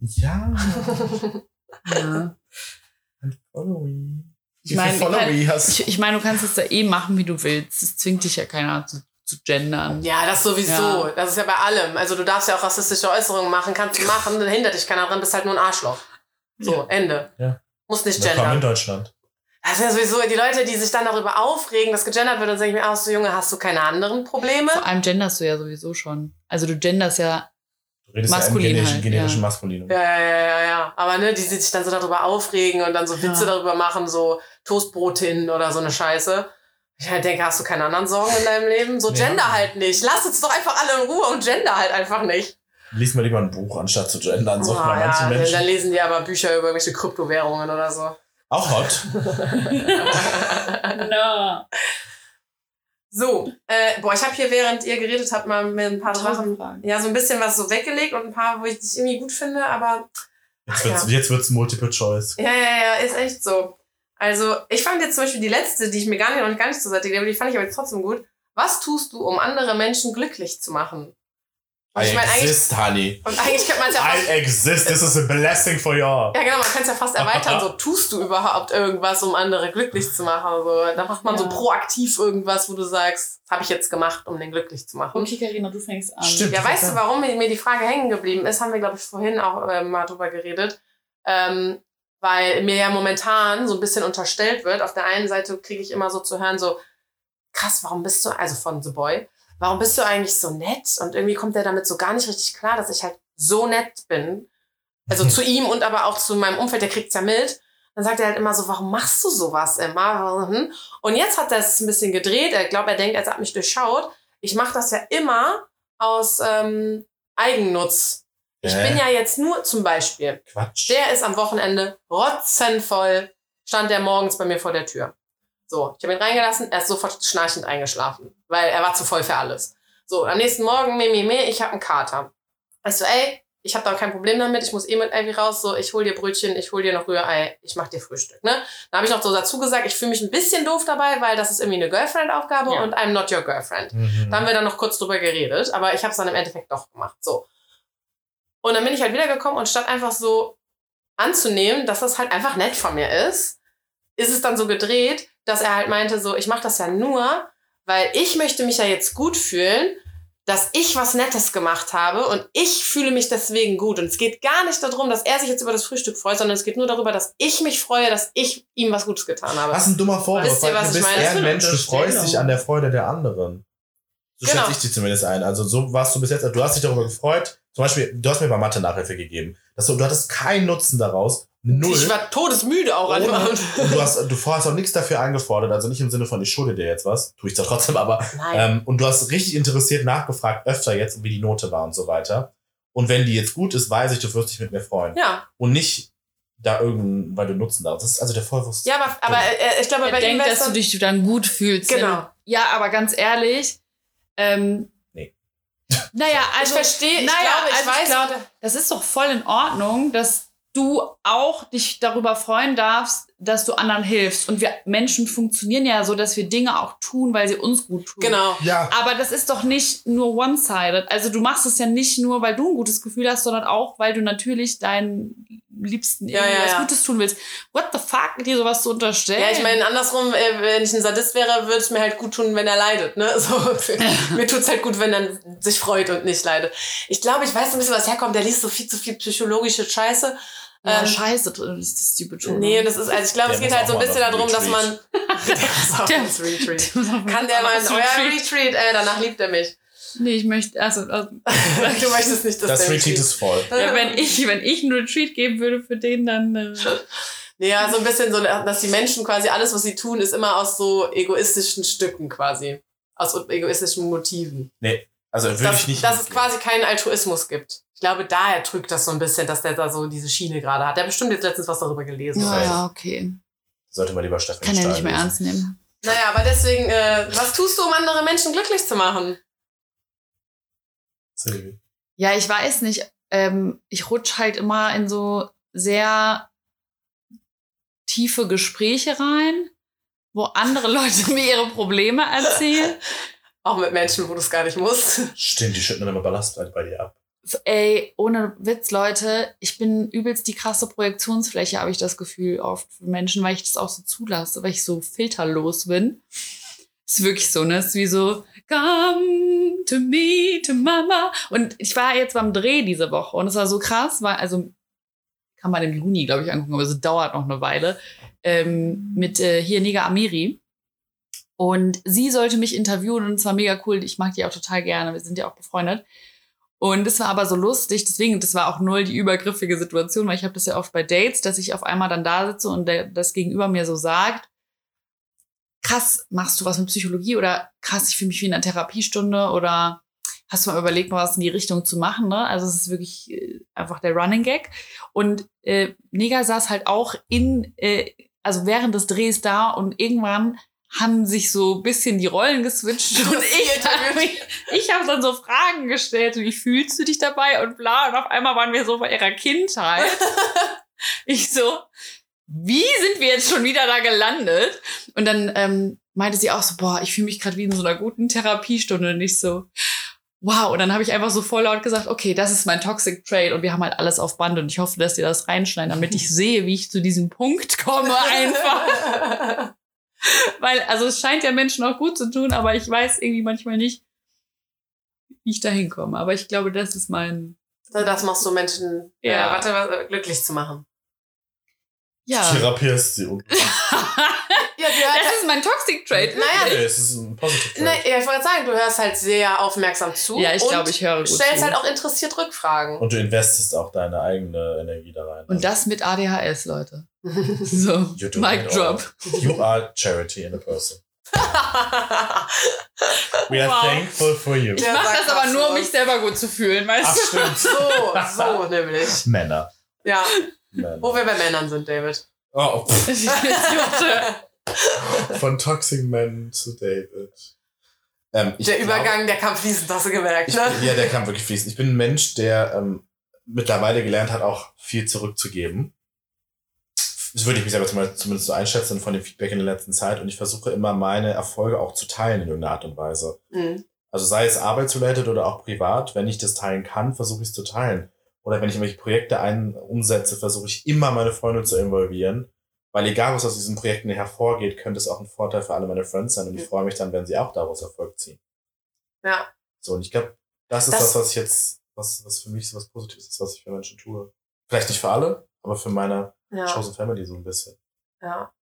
Ja. Ja. Ein Followy. Ich Wie meine, viel Followy hast Ich, ich meine, du kannst es da eh machen, wie du willst. Es zwingt dich ja keiner zu, zu gendern. Ja, das sowieso. Ja. Das ist ja bei allem. Also du darfst ja auch rassistische Äußerungen machen, kannst du machen, dann hindert dich keiner dran, bist halt nur ein Arschloch. So, Ende. Ja. Muss nicht Willkommen in gendern. Deutschland. Das ist ja sowieso die Leute, die sich dann darüber aufregen, dass gegendert wird, dann sage ich mir, ach so Junge, hast du keine anderen Probleme? Vor allem genderst du ja sowieso schon. Also du genderst ja. Du redest Maskulin ja im generischen, halt, generischen ja. Maskulinum. Ja, ja, ja, ja, ja. Aber ne, die sich dann so darüber aufregen und dann so Witze Ja. darüber machen, so Toastbrotinnen oder so eine Scheiße. Ich halt denke, hast du keine anderen Sorgen in deinem Leben? So gender wir. halt nicht. Lass uns doch einfach alle in Ruhe und gender halt einfach nicht. Lies mal lieber ein Buch, anstatt zu gendern. So Ah, bei ja, manchen dann, Menschen. dann lesen die aber Bücher über irgendwelche Kryptowährungen oder so. Auch hot. no. So, äh, boah, ich habe hier, während ihr geredet habt, mal mir ein paar Sachen, ja, so ein bisschen was so weggelegt und ein paar, wo ich dich irgendwie gut finde, aber Jetzt wird's, jetzt wird's Multiple Choice. ja, ja, ja, ist echt so. Also, ich fand jetzt zum Beispiel die letzte, die ich mir gar nicht, noch gar nicht zur Seite gelegt habe, die fand ich aber jetzt trotzdem gut. Was tust du, um andere Menschen glücklich zu machen? Und I ich meine, eigentlich, exist, honey. und eigentlich könnte man es ja fast I exist. This is a blessing for y'all. Ja, genau, man kann es ja fast erweitern. So, tust du überhaupt irgendwas, um andere glücklich zu machen? So, da macht man so Ja. proaktiv irgendwas, wo du sagst, habe ich jetzt gemacht, um den glücklich zu machen. Okay, Karina, du fängst an. Stimmt. Ja, weißt du, warum mir mir die Frage hängen geblieben ist? Haben wir, glaube ich, vorhin auch äh, mal drüber geredet. Ähm, weil mir ja momentan so ein bisschen unterstellt wird. Auf der einen Seite kriege ich immer so zu hören, so, krass, warum bist du, also von The Boy, warum bist du eigentlich so nett? Und irgendwie kommt er damit so gar nicht richtig klar, dass ich halt so nett bin. Also zu ihm und aber auch zu meinem Umfeld, der kriegt's ja mit. Dann sagt er halt immer so, warum machst du sowas immer? Und jetzt hat er es ein bisschen gedreht. Er glaubt, er denkt, er hat mich durchschaut. Ich mache das ja immer aus ähm, Eigennutz. Ich bin ja jetzt nur zum Beispiel, Quatsch. der ist am Wochenende rotzenvoll, stand der morgens bei mir vor der Tür. So, ich habe ihn reingelassen, er ist sofort schnarchend eingeschlafen, weil er war zu voll für alles. So, am nächsten Morgen, meh, meh, meh, ich habe einen Kater. Ich so, ey, ich habe da kein Problem damit, ich muss eh mit Ivy raus, so, ich hol dir Brötchen, ich hol dir noch Rührei, ich mach dir Frühstück, ne? Dann habe ich noch so dazu gesagt, ich fühle mich ein bisschen doof dabei, weil das ist irgendwie eine Girlfriend-Aufgabe Ja. und I'm not your girlfriend. Mhm. Da haben wir dann noch kurz drüber geredet, aber ich habe es dann im Endeffekt doch gemacht. So. Und dann bin ich halt wiedergekommen und statt einfach so anzunehmen, dass das halt einfach nett von mir ist, ist es dann so gedreht, dass er halt meinte, so, ich mache das ja nur, weil ich möchte mich ja jetzt gut fühlen, dass ich was Nettes gemacht habe und ich fühle mich deswegen gut. Und es geht gar nicht darum, dass er sich jetzt über das Frühstück freut, sondern es geht nur darüber, dass ich mich freue, dass ich ihm was Gutes getan habe. Was ein dummer Vorwurf, Wisst ihr, was du ich meine? eher Das ein ist eine Mensch, du freust dich an der Freude der anderen. So Genau. schätze ich dich zumindest ein. Also so warst du bis jetzt, du hast dich darüber gefreut. Zum Beispiel, du hast mir bei Mathe Nachhilfe gegeben. Das, du hattest keinen Nutzen daraus. Null. Ich war todesmüde auch an dem Abend. Und du hast, du hast auch nichts dafür eingefordert, also nicht im Sinne von, ich schulde dir jetzt was, tue ich zwar trotzdem, aber, Nein. ähm, und du hast richtig interessiert nachgefragt, öfter jetzt, wie die Note war und so weiter. Und wenn die jetzt gut ist, weiß ich, du wirst dich mit mir freuen. ja. Und nicht da irgend, weil du Nutzen da hast. Das ist also der Vorwurf. Ja, aber, aber äh, ich glaube, Er bei denkt, dass du dich dann gut fühlst. Genau. Ja, aber ganz ehrlich, ähm, Nee. Naja, Ich also, verstehe, ich naja, glaube, ich also weiß. ich glaube, das ist doch voll in Ordnung, dass du auch dich darüber freuen darfst, dass du anderen hilfst. Und wir Menschen funktionieren ja so, dass wir Dinge auch tun, weil sie uns gut tun. genau. Ja, Aber das ist doch nicht nur one-sided. Also du machst es ja nicht nur, weil du ein gutes Gefühl hast, sondern auch, weil du natürlich deinen Liebsten Ja, irgendwie ja, was ja. Gutes tun willst. What the fuck, dir sowas zu unterstellen? Ja, ich meine, andersrum, äh, wenn ich ein Sadist wäre, würde es mir halt gut tun, wenn er leidet. Ne? So, mir tut's halt gut, wenn er sich freut und nicht leidet. Ich glaube, ich weiß ein bisschen, was herkommt. Der liest so viel zu viel psychologische Scheiße. ja, ähm, scheiße, das ist die Betonung. Nee, das ist, also ich glaube, es geht halt so ein bisschen darum, dass man. Der Der- das Retreat. Kann Kann der mal in euer Retreat? Äh, danach liebt er mich. Nee, ich möchte, also, also Du möchtest nicht, dass das der Retreat ist voll. ja, wenn ich, wenn ich einen Retreat geben würde für den, dann. Äh, Nee, ja, so ein bisschen so, dass die Menschen quasi alles, was sie tun, ist immer aus so egoistischen Stücken quasi. Aus egoistischen Motiven. Also würde dass, ich nicht. dass es quasi keinen Altruismus gibt. Ich glaube, daher trügt das so ein bisschen, dass der da so diese Schiene gerade hat. Der hat bestimmt jetzt letztens was darüber gelesen. Ja. ja, okay. Sollte man lieber Steffen Kann er nicht mehr lesen. ernst nehmen. Naja, aber deswegen, äh, was tust du, um andere Menschen glücklich zu machen? Silvi. Ja, ich weiß nicht. Ähm, ich rutsch halt immer in so sehr tiefe Gespräche rein, wo andere Leute mir ihre Probleme erzählen. Auch mit Menschen, wo du es gar nicht musst. Stimmt, die schütten dann immer Ballast bei dir ab. Ey, ohne Witz, Leute, ich bin übelst die krasse Projektionsfläche, habe ich das Gefühl, oft für Menschen, weil ich das auch so zulasse, weil ich so filterlos bin. Ist wirklich so, ne? Ist wie so, come to me, to mama. Und ich war jetzt beim Dreh diese Woche und es war so krass, weil, also, kann man im Juni, glaube ich, angucken, aber es dauert noch eine Weile, ähm, mit äh, hier Niga Amiri. Und sie sollte mich interviewen und es war mega cool. Ich mag die auch total gerne. Wir sind ja auch befreundet. Und es war aber so lustig, deswegen, das war auch null die übergriffige Situation, weil ich habe das ja oft bei Dates, dass ich auf einmal dann da sitze und der, das Gegenüber mir so sagt, krass, machst du was mit Psychologie oder krass, ich fühle mich wie in einer Therapiestunde oder hast du mal überlegt, mal was in die Richtung zu machen, ne? Also es ist wirklich äh, einfach der Running Gag. Und äh, Neger saß halt auch in, äh, also während des Drehs da und irgendwann haben sich so ein bisschen die Rollen geswitcht und ich habe ich hab dann so Fragen gestellt, wie fühlst du dich dabei und bla und auf einmal waren wir so bei ihrer Kindheit. ich so, wie sind wir jetzt schon wieder da gelandet? Und dann ähm, meinte sie auch so, boah, ich fühle mich gerade wie in so einer guten Therapiestunde und ich so, wow. Und dann habe ich einfach so voll laut gesagt, okay, das ist mein Toxic Trait und wir haben halt alles auf Band und ich hoffe, dass die das reinschneiden, damit ich sehe, wie ich zu diesem Punkt komme einfach. Weil, also es scheint ja Menschen auch gut zu tun, aber ich weiß irgendwie manchmal nicht, wie ich da hinkomme. Aber ich glaube, das ist mein. Das machst du Menschen, ja. Ja. Äh, warte, glücklich zu machen. Ja. Therapierst sie. Und Ja, du Das ist mein Toxic Trait. naja, nee, es ist ein Positive Trait. ja, ich wollte sagen, du hörst halt sehr aufmerksam zu. Ja, ich glaube, ich höre gut stellst zu. halt auch interessiert Rückfragen. Und du investest auch deine eigene Energie da rein. Und das mit ADHS, Leute. So, Mic drop. You are charity in a person. We are Wow. thankful for you. Ich Ja, mache das aber nur, um mich selber gut zu fühlen, weißt Ach, du? stimmt. so, so nämlich. Männer. Ja, Wo wir bei Männern sind, David. Oh, von Toxic Men zu David. Ähm, ich Der glaube- Übergang, der kam fließend, hast du gemerkt, Ich, ne? ja, der kann wirklich fließen. Ich bin ein Mensch, der ähm, mittlerweile gelernt hat, auch viel zurückzugeben. Das würde ich mich selber zum- zumindest so einschätzen von dem Feedback in der letzten Zeit. Und ich versuche immer, meine Erfolge auch zu teilen in irgendeiner Art und Weise. Mhm. Also sei es arbeitsrelated oder auch privat, wenn ich das teilen kann, versuche ich es zu teilen. Oder wenn ich irgendwelche Projekte ein umsetze, versuche ich immer meine Freunde zu involvieren. Weil egal, was aus diesen Projekten hervorgeht, könnte es auch ein Vorteil für alle meine Friends sein. Und ich Mhm. freue mich dann, wenn sie auch daraus Erfolg ziehen. Ja. So, und ich glaube, das ist Das- das, was ich jetzt, was, was für mich so was Positives ist, was ich für Menschen tue. Vielleicht nicht für alle, aber für meine Ja, Chosen Family so ein bisschen. ja.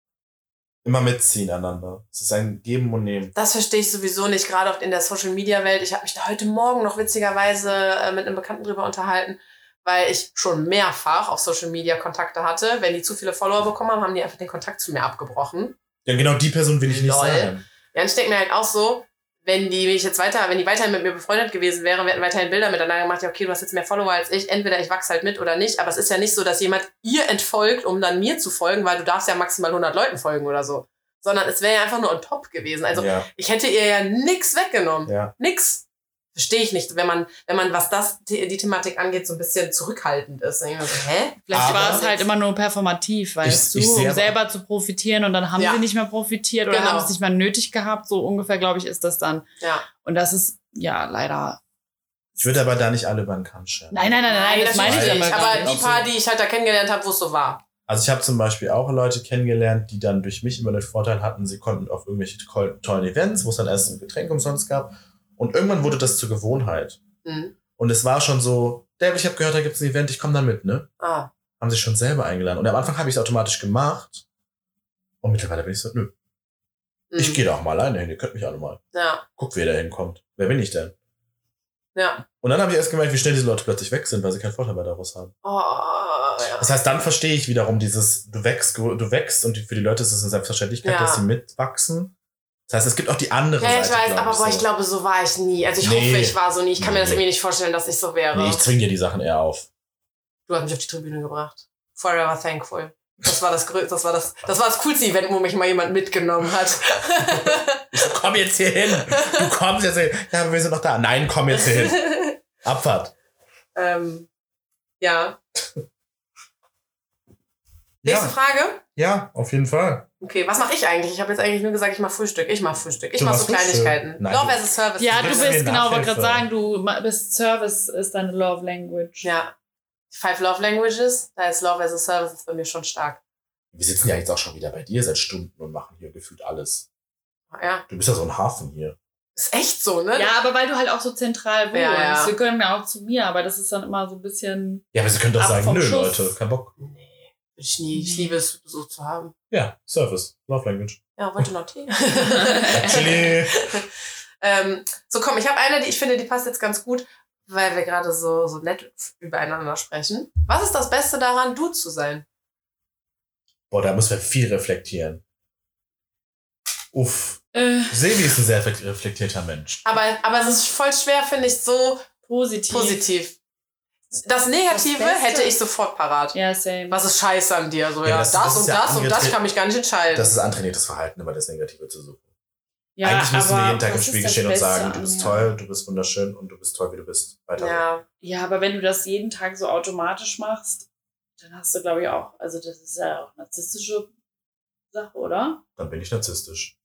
Immer mitziehen aneinander. Es ist ein Geben und Nehmen. Das verstehe ich sowieso nicht, gerade auch in der Social-Media-Welt. Ich habe mich da heute Morgen noch witzigerweise äh, mit einem Bekannten drüber unterhalten, weil ich schon mehrfach auf Social-Media Kontakte hatte. Wenn die zu viele Follower bekommen haben, haben die einfach den Kontakt zu mir abgebrochen. Ja, genau die Person will ich nicht Lol. sein. Ja, und ich denke mir halt auch so, wenn die mich jetzt weiter, wenn die weiterhin mit mir befreundet gewesen wären, wir hätten weiterhin Bilder miteinander gemacht, ja, okay, du hast jetzt mehr Follower als ich, entweder ich wachse halt mit oder nicht, aber es ist ja nicht so, dass jemand ihr entfolgt, um dann mir zu folgen, weil du darfst ja maximal 100 Leuten folgen oder so. Sondern es wäre ja einfach nur on top gewesen. Also ja, ich hätte ihr ja nix weggenommen. ja. Nix. Verstehe ich nicht, wenn man, wenn man, was das, die, die Thematik angeht, so ein bisschen zurückhaltend ist. Ich so, hä? Vielleicht Aber- war es halt immer nur performativ, weißt Ich- ich du, sehe um aber- selber zu profitieren und dann haben Ja. sie nicht mehr profitiert oder Genau. haben es nicht mehr nötig gehabt. So ungefähr, glaube ich, ist das dann. Ja. Und das ist, ja, leider. Ich würde aber da nicht alle über den Kamm scheren. Nein, nein, nein, nein, das meine ich nicht. Aber gar die paar, die ich halt da kennengelernt habe, wo es so war. Also ich habe zum Beispiel auch Leute kennengelernt, die dann durch mich immer den Vorteil hatten, sie konnten auf irgendwelche to- tollen Events, wo es dann erst ein Getränk umsonst gab. Und irgendwann wurde das zur Gewohnheit. Mhm. Und es war schon so, David, ich habe gehört, da gibt's ein Event, ich komme dann mit, ne? Ah. Haben sich schon selber eingeladen. Und am Anfang habe ich es automatisch gemacht. Und mittlerweile bin ich so, nö, Mhm. ich gehe da auch mal alleine hin, ihr könnt mich alle mal. Ja. Guck, wer da hinkommt. Wer bin ich denn? Ja. Und dann habe ich erst gemerkt, wie schnell diese Leute plötzlich weg sind, weil sie keinen Vorteil mehr daraus haben. Oh, ja. Das heißt, dann verstehe ich wiederum dieses, du wächst, du wächst und für die Leute ist es eine Selbstverständlichkeit, Ja. dass sie mitwachsen. Das heißt, es gibt auch die andere Ja, Seite. ich weiß, glaub aber boah, ich so. glaube, so war ich nie. Also ich Nee. hoffe, ich war so nie. Ich kann mir das Nee. irgendwie nicht vorstellen, dass ich so wäre. Nee, ich zwinge dir die Sachen eher auf. Du hast mich auf die Tribüne gebracht. Forever thankful. Das war das größte, das war das, das war das coolste Event, wo mich mal jemand mitgenommen hat. Ich so, komm jetzt hier hin. Du kommst jetzt hier hin. Ja, wir sind noch da. Nein, komm jetzt hier hin. Abfahrt. ähm, ja. Nächste Ja, Frage. ja, auf jeden Fall. Okay, was mache ich eigentlich? Ich habe jetzt eigentlich nur gesagt, ich mache Frühstück. Ich mache Frühstück. Ich mache so? Kleinigkeiten. Nein, Love as a Service. Ja, Du bist genau, wollte gerade sagen, du bist Service, ist deine Love Language. Ja. Five Love Languages. Da ist Love as a Service ist bei mir schon stark. Wir sitzen ja jetzt auch schon wieder bei dir seit Stunden und machen hier gefühlt alles. Ja. Du bist ja so ein Hafen hier. Ist echt so, ne? Ja, aber weil du halt auch so zentral wohnst. Ja, ja. Wir können ja auch zu mir, aber das ist dann immer so ein bisschen. Ja, aber sie können doch sagen, nö, Schuss. Leute, kein Bock. Nee. Ich nie. Ich liebe es, so zu haben. Ja, Service, Love Language. Ja, wollte noch Tee. Actually. ähm, so, komm, ich habe eine, die ich finde, die passt jetzt ganz gut, weil wir gerade so, so nett übereinander sprechen. Was ist das Beste daran, du zu sein? Boah, da müssen wir viel reflektieren. Uff. Äh, Sebi ist ein sehr reflektierter Mensch. Aber, aber es ist voll schwer, finde ich, so positiv. positiv. Das Negative Das hätte ich sofort parat. Ja, same. Was ist scheiße an dir? So, Ja, ja, das- das, das und ja das und das, ich kann mich gar nicht entscheiden. Das ist antrainiertes Verhalten, immer das Negative zu suchen. ja, Eigentlich müssen wir jeden Tag im Spiegel stehen und sagen, du bist toll, du bist wunderschön und du bist toll, wie du bist. Weiter. so. ja. Ja, aber wenn du das jeden Tag so automatisch machst, dann hast du, glaube ich, auch, also das ist ja auch narzisstische Sache, oder? Dann bin ich narzisstisch.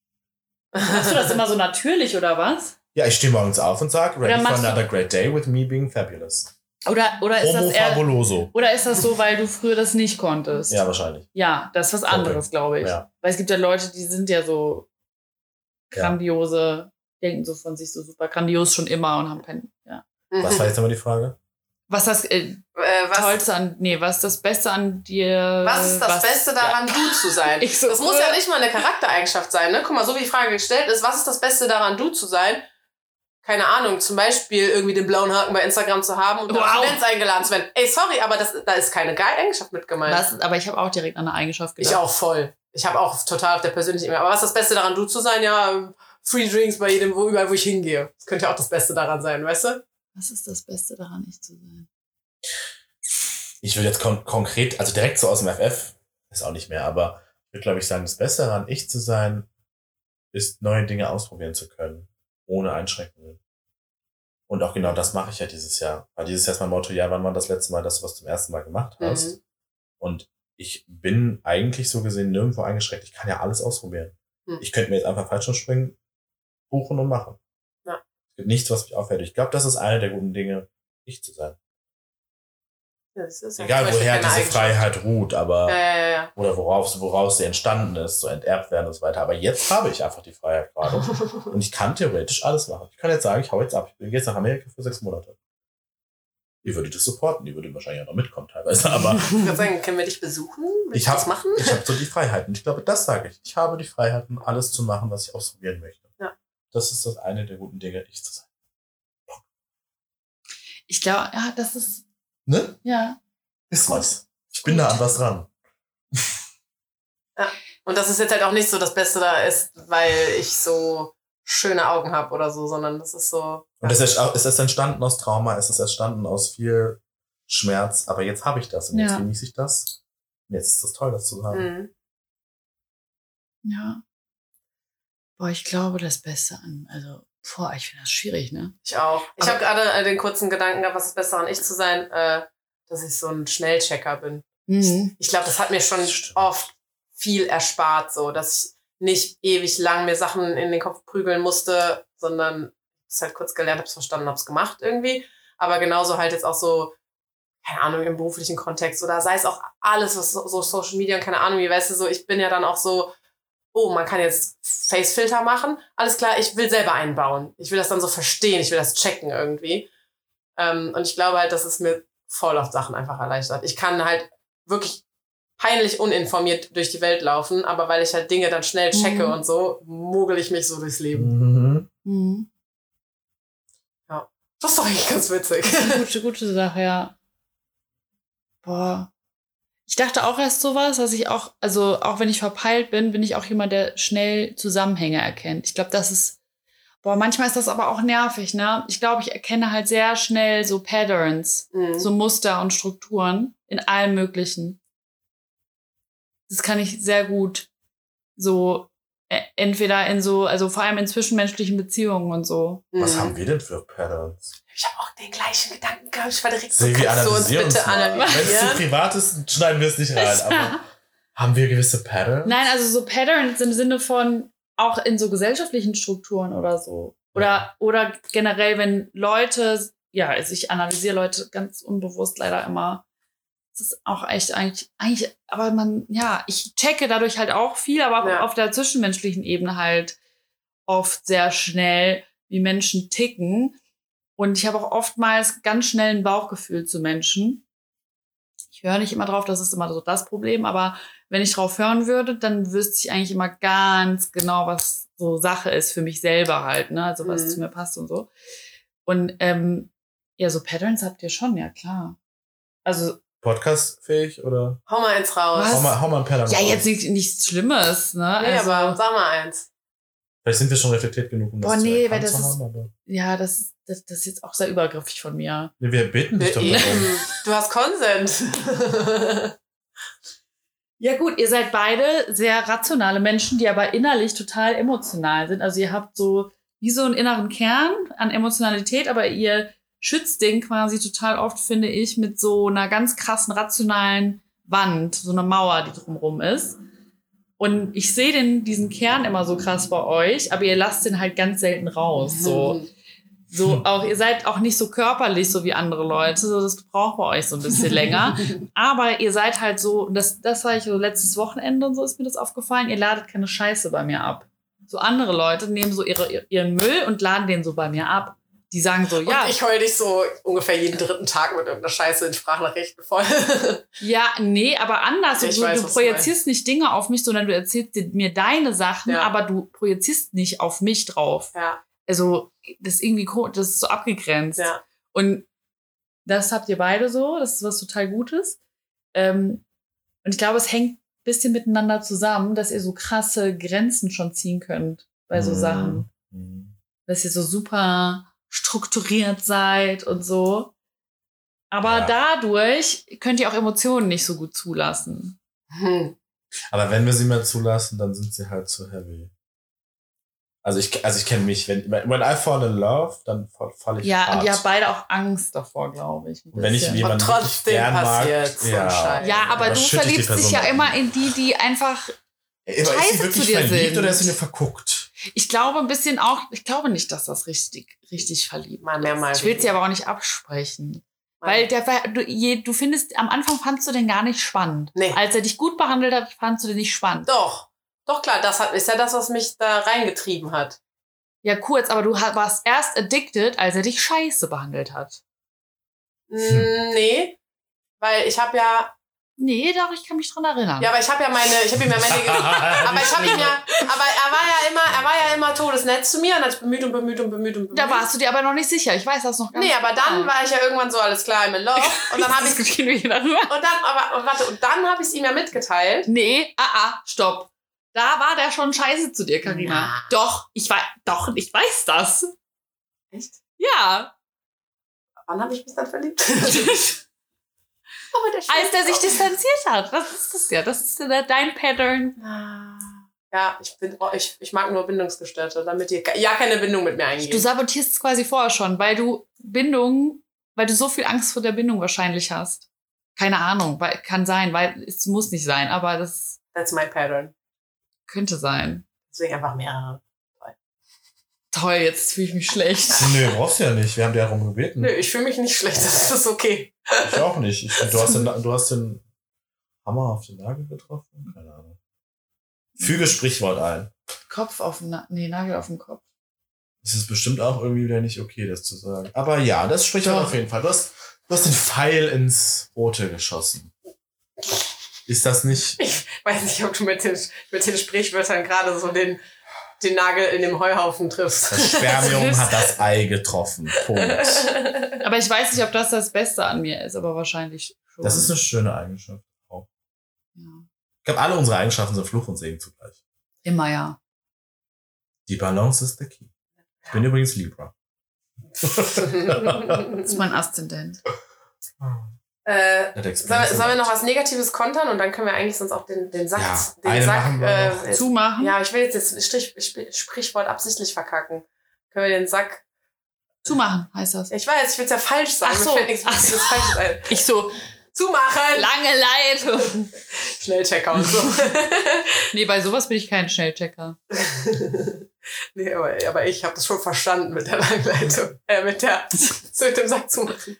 Machst du das immer so natürlich, oder was? Ja, ich stehe morgens auf und sage, ready for another great day with me being fabulous. Oder, oder ist Homo das eher, fabuloso. oder ist das so, weil du früher das nicht konntest? Ja, wahrscheinlich. Ja, das ist was anderes, glaube ich. Ja. Weil es gibt ja Leute, die sind ja so Ja. grandiose, denken so von sich so super grandios schon immer und haben kein, ja. Was war jetzt nochmal die Frage? Was das äh, äh, was, Tollste an, nee, was ist das Beste an dir? was ist das Beste daran, du zu sein? Ich so, das muss ja nicht mal eine Charaktereigenschaft sein. Ne? Guck mal, so wie die Frage gestellt ist, was ist das Beste daran, du zu sein? Keine Ahnung, zum Beispiel irgendwie den blauen Haken bei Instagram zu haben und Wow. auf Events eingeladen zu werden. Ey, sorry, aber das, da ist keine geile Eigenschaft mit gemeint. Was, aber ich habe auch direkt an eine Eigenschaft gedacht. Ich auch voll. Ich habe auch total auf der persönlichen Ebene. Aber was ist das Beste daran, du zu sein? Ja, Free Drinks bei jedem, wo, überall, wo ich hingehe. Das könnte ja auch das Beste daran sein, weißt du? Was ist das Beste daran, ich zu sein? Ich will jetzt kon konkret, also direkt so aus dem FF, ist auch nicht mehr, aber ich würde, glaube ich, sagen, das Beste daran, ich zu sein, ist, neue Dinge ausprobieren zu können. Ohne Einschränkungen. Und auch genau das mache ich ja dieses Jahr. Weil dieses Jahr ist mein Motto, ja, wann war das letzte Mal, dass du was zum ersten Mal gemacht hast? Mhm. Und ich bin eigentlich so gesehen nirgendwo eingeschränkt. Ich kann ja alles ausprobieren. Hm. Ich könnte mir jetzt einfach Fallschirmspringen buchen und machen. Ja. Es gibt nichts, was mich aufhält. Ich glaube, das ist eine der guten Dinge, ich zu sein. Ja, das ist ja Egal, zum Beispiel woher diese. Freiheit ruht, aber Ja, ja, ja. oder woraus, woraus sie entstanden ist, so enterbt werden und so weiter. Aber jetzt habe ich einfach die Freiheit gerade. Und ich kann theoretisch alles machen. Ich kann jetzt sagen, ich hau jetzt ab. Ich bin jetzt nach Amerika für sechs Monate. Ihr würdet das supporten, ihr würdet wahrscheinlich auch noch mitkommen teilweise, aber Ich würde sagen, können wir dich besuchen? Willst Ich du hab- das machen? ich habe so die Freiheiten. Ich glaube, das sage ich. Ich habe die Freiheiten, alles zu machen, was ich ausprobieren möchte. Ja. Das ist das eine der guten Dinge, ich zu sein. Ich glaube, ja, das ist, Ne? ja. Ist was. Ich bin da an was dran. Und das ist jetzt halt auch nicht so das Beste da ist, weil ich so schöne Augen habe oder so, sondern das ist so. Und es ist, es ist entstanden aus Trauma, es ist entstanden aus viel Schmerz, aber jetzt habe ich das und jetzt Ja. genieße ich das. Und jetzt ist es toll, das zu haben. Mhm. Ja. Boah, ich glaube, das Beste an, also, boah, ich finde das schwierig, ne? Ich auch. Ich habe gerade äh, den kurzen Gedanken gehabt, was ist besser an ich zu sein, äh, dass ich so ein Schnellchecker bin. Mhm. Ich glaube, das hat mir schon oft viel erspart, so dass ich nicht ewig lang mir Sachen in den Kopf prügeln musste, sondern es halt kurz gelernt, hab's verstanden, hab's gemacht irgendwie. Aber genauso halt jetzt auch so, keine Ahnung, im beruflichen Kontext oder sei es auch alles, was so, so Social Media und keine Ahnung, wie weißt du, so, ich bin ja dann auch so, oh, man kann jetzt Facefilter machen. Alles klar, ich will selber einbauen. Ich will das dann so verstehen, ich will das checken irgendwie. Ähm, und ich glaube halt, dass es mir voll auf Sachen einfach erleichtert. Ich kann halt wirklich peinlich uninformiert durch die Welt laufen, aber weil ich halt Dinge dann schnell checke Mhm. und so, mogel ich mich so durchs Leben. Mhm. Mhm. Das ist doch eigentlich ganz witzig. Das ist eine gute, gute Sache, ja. Boah. Ich dachte auch erst sowas, dass ich auch, also auch wenn ich verpeilt bin, bin ich auch jemand, der schnell Zusammenhänge erkennt. Ich glaube, das ist, boah, manchmal ist das aber auch nervig, ne? Ich glaube, ich erkenne halt sehr schnell so Patterns, Mhm. so Muster und Strukturen in allem Möglichen. Das kann ich sehr gut so äh, entweder in so, also vor allem in zwischenmenschlichen Beziehungen und so. Was Mhm. haben wir denn für Patterns? Ich habe auch den gleichen Gedanken gehabt. Ich war direkt so, Silvi, kannst du uns bitte mal. Wenn es zu analysieren? privat ist, schneiden wir es nicht rein. Aber haben wir gewisse Patterns? Nein, also so Patterns im Sinne von auch in so gesellschaftlichen Strukturen oder so. Oder, oder generell, wenn Leute, ja, also ich analysiere Leute ganz unbewusst leider immer. Das ist auch echt eigentlich, eigentlich, aber man, ja, ich checke dadurch halt auch viel, aber auch Ja. auf der zwischenmenschlichen Ebene halt oft sehr schnell, wie Menschen ticken. Und ich habe auch oftmals ganz schnell ein Bauchgefühl zu Menschen. Ich höre nicht immer drauf, das ist immer so das Problem, aber wenn ich drauf hören würde, dann wüsste ich eigentlich immer ganz genau, was so Sache ist für mich selber halt, ne? Also was Mhm. zu mir passt und so. Und ähm, ja, so Patterns habt ihr schon, ja klar. Also, Podcast-fähig oder? Hau mal eins raus. Was? Hau mal, hau mal ein Pattern ja, raus. jetzt nicht, nichts Schlimmes, ne? Nee, also, aber sag mal eins. Vielleicht sind wir schon reflektiert genug, um das Boah, zu nee, erkannt weil das zu ist- haben, aber Ja, das, das, das ist jetzt auch sehr übergriffig von mir. nee, wir bitten dich doch darum. Du hast Konsens. Ja gut, ihr seid beide sehr rationale Menschen, die aber innerlich total emotional sind. Also ihr habt so wie so einen inneren Kern an Emotionalität, aber ihr schützt den quasi total oft, finde ich, mit so einer ganz krassen rationalen Wand, so einer Mauer, die drumrum ist. Und ich sehe den, diesen Kern immer so krass bei euch, aber ihr lasst den halt ganz selten raus. So. So, auch, ihr seid auch nicht so körperlich, so wie andere Leute. So, das braucht bei euch so ein bisschen länger. Aber ihr seid halt so, das, das war ich so letztes Wochenende und so ist mir das aufgefallen, ihr ladet keine Scheiße bei mir ab. So andere Leute nehmen so ihre, ihren Müll und laden den so bei mir ab. Die sagen so, ja, Und ich heul dich so ungefähr jeden dritten Tag mit irgendeiner Scheiße in Sprachnachrichten voll. ja, nee, aber anders. Ich du, weiß, du projizierst nicht Dinge auf mich, sondern du erzählst mir deine Sachen, Ja. aber du projizierst nicht auf mich drauf. ja, Also, das ist irgendwie, das ist so abgegrenzt. ja. Und das habt ihr beide so, das ist was total Gutes. Ähm, und ich glaube, es hängt ein bisschen miteinander zusammen, dass ihr so krasse Grenzen schon ziehen könnt bei so Mhm. Sachen. Mhm. Dass ihr so super strukturiert seid und so. Aber Ja. dadurch könnt ihr auch Emotionen nicht so gut zulassen. Hm. Aber wenn wir sie mal zulassen, dann sind sie halt zu heavy. Also ich, also ich kenne mich, wenn, when I fall in love, dann fall, fall ich Ja, hart. und ihr habt beide auch Angst davor, glaube ich. wenn ich jemanden Und wirklich trotzdem gern mag, passiert's und ja, ja, aber du verliebst dich ja immer in die, die einfach ist Scheiße zu dir verliebt sind. oder ist sie nur verguckt? Ich glaube ein bisschen auch, ich glaube nicht, dass das richtig, richtig verliebt Mal mehr, mal ist. Ich will weniger. aber auch nicht absprechen. Weil der, du, je, du findest, am Anfang fandst du den gar nicht spannend. Nee. Als er dich gut behandelt hat, fandst du den nicht spannend. Doch. Doch, klar, das hat, ist ja das, was mich da reingetrieben hat. Ja, kurz, aber du warst erst addicted, als er dich scheiße behandelt hat. Mm, Nee. Weil ich habe ja, Nee, doch, ich kann mich dran erinnern. ja, aber ich habe ja meine, ich habe ihm ja meine, aber ich habe ihm ja, aber er war ja immer, er war ja immer todesnett zu mir und hat sich bemüht und bemüht und bemüht und bemüht. da warst du dir aber noch nicht sicher. Ich weiß das noch gar Nee, nicht. aber dann war ich ja irgendwann so alles klar, I'm love. Und dann habe ich darüber. und dann, aber warte, und dann habe ich es ihm ja mitgeteilt. Nee, ah, ah, stopp. Da war der schon scheiße zu dir, Karina. Na. Doch, ich weiß, doch, ich weiß das. Echt? Ja. Wann habe ich mich dann verliebt? Als der sich distanziert hat. Das ist das ja. Das ist ja dein Pattern. Ah. Ja, ich bin, oh, ich, ich mag nur Bindungsgestörte, damit ihr ja keine Bindung mit mir Du eingehen. sabotierst es quasi vorher schon, weil du Bindung, weil du so viel Angst vor der Bindung wahrscheinlich hast. Keine Ahnung, weil, kann sein, weil es muss nicht sein, aber das That's my pattern. könnte sein. Deswegen einfach mehrere. Toll, jetzt fühle ich mich schlecht. Nee, brauchst du ja nicht. Wir haben dir darum gebeten. Nö, ich fühle mich nicht schlecht, das ist okay. Ich auch nicht. Ich, du, hast den, du hast den Hammer auf den Nagel getroffen? Keine Ahnung. Füge Sprichwort ein. Kopf auf den, Na nee, Nagel auf dem Kopf. Es ist bestimmt auch irgendwie wieder nicht okay, das zu sagen. Aber ja, das Sprichwort auf jeden Fall. Du hast, du hast den Pfeil ins Rote geschossen. Ist das nicht? Ich weiß nicht, ob du mit den, mit den Sprichwörtern gerade so den, den Nagel in dem Heuhaufen triffst. Das Spermium hat das Ei getroffen. Punkt. Aber ich weiß nicht, ob das das Beste an mir ist, aber wahrscheinlich schon. Das ist eine schöne Eigenschaft. Auch. ja. Ich glaube, alle unsere Eigenschaften sind Fluch und Segen zugleich. Immer ja. Die Balance ist der Key. Ich bin übrigens Libra. Das ist mein Aszendent. äh, sollen, wir, noch was Negatives kontern und dann können wir eigentlich sonst auch den, den Sack, Ja, den Sack, äh, Zumachen? ja, ich will jetzt das Strich, Sp- Sprichwort absichtlich verkacken. Können wir den Sack, Zumachen heißt das. ich weiß, ich will es ja falsch sagen, Ach so. nichts Ach so. Ich so, Zumachen! lange Leitung. Schnellchecker und so. Nee, bei sowas bin ich kein Schnellchecker. nee, aber, aber ich habe das schon verstanden mit der Langleitung. Äh, mit der, mit dem Sack zumachen.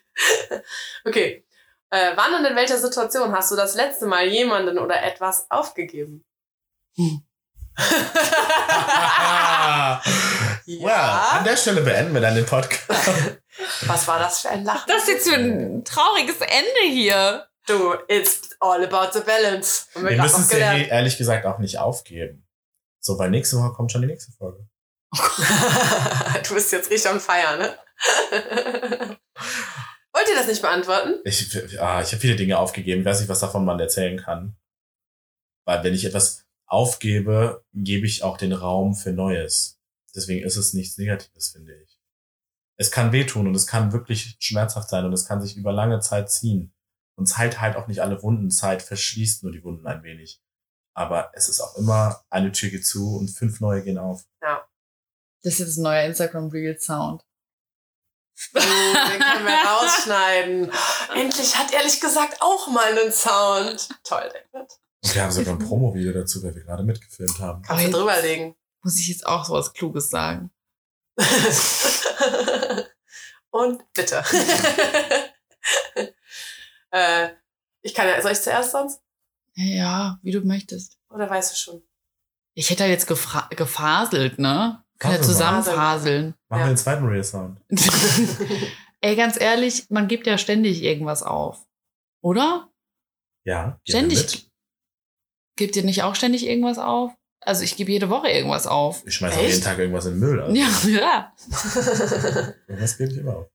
okay. Äh, wann und in welcher Situation hast du das letzte Mal jemanden oder etwas aufgegeben? Hm. Ah, well, an der Stelle beenden wir dann den Podcast. Was war das für ein Lachen? Das ist jetzt für ein trauriges Ende hier. Du, it's all about the balance. Wir grad müssen es ja eh- ehrlich gesagt auch nicht aufgeben. So, weil nächste Woche kommt schon die nächste Folge. du bist jetzt richtig am Feiern, ne? Wollt ihr das nicht beantworten? Ich, ah, ich habe viele Dinge aufgegeben. Ich weiß nicht, was davon man erzählen kann. Weil wenn ich etwas aufgebe, gebe ich auch den Raum für Neues. Deswegen ist es nichts Negatives, finde ich. Es kann wehtun und es kann wirklich schmerzhaft sein und es kann sich über lange Zeit ziehen. Und Zeit halt auch nicht alle Wunden. Zeit verschließt nur die Wunden ein wenig. Aber es ist auch immer, eine Tür geht zu und fünf neue gehen auf. Ja. Das ist jetzt ein neuer Instagram Real Sound. Oh, den können wir rausschneiden. Endlich hat ehrlich gesagt auch mal einen Sound. Toll, David. Und wir haben sogar ein Promo-Video dazu, weil wir gerade mitgefilmt haben. Kannst du drüberlegen. Muss ich jetzt auch sowas Kluges sagen? Und bitte. äh, ich kann ja, soll ich zuerst sonst? Ja, wie du möchtest. Oder weißt du schon? Ich hätte halt jetzt gefaselt, ne? Kann ja Fasel mal. zusammenfaseln. Machen Ja. wir den zweiten Real Sound. Ey, ganz ehrlich, man gibt ja ständig irgendwas auf. Oder? Ja. wir Ständig. Gebt ihr nicht auch ständig irgendwas auf? Also ich gebe jede Woche irgendwas auf. Ich schmeiße auch jeden Tag irgendwas in den Müll. Also. Ja, ja. Das gebe ich immer auf.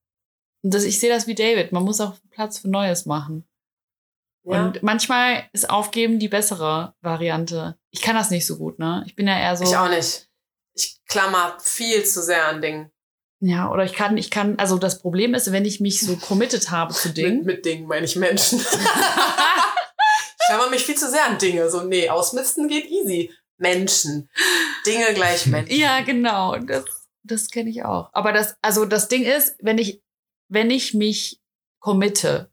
Und das, ich sehe das wie David. Man muss auch Platz für Neues machen. ja. Und manchmal ist Aufgeben die bessere Variante. Ich kann das nicht so gut, ne? Ich bin ja eher so. Ich auch nicht. Ich klammer viel zu sehr an Dingen. Ja, oder ich kann, ich kann, also das Problem ist, wenn ich mich so committed habe zu Mit, Dingen. mit Dingen meine ich Menschen. ich klammer mich viel zu sehr an Dinge. So, nee, ausmisten geht easy. Menschen. Dinge gleich Menschen. ja, genau. Das, das kenne ich auch. Aber das, also das Ding ist, wenn ich, wenn ich mich committe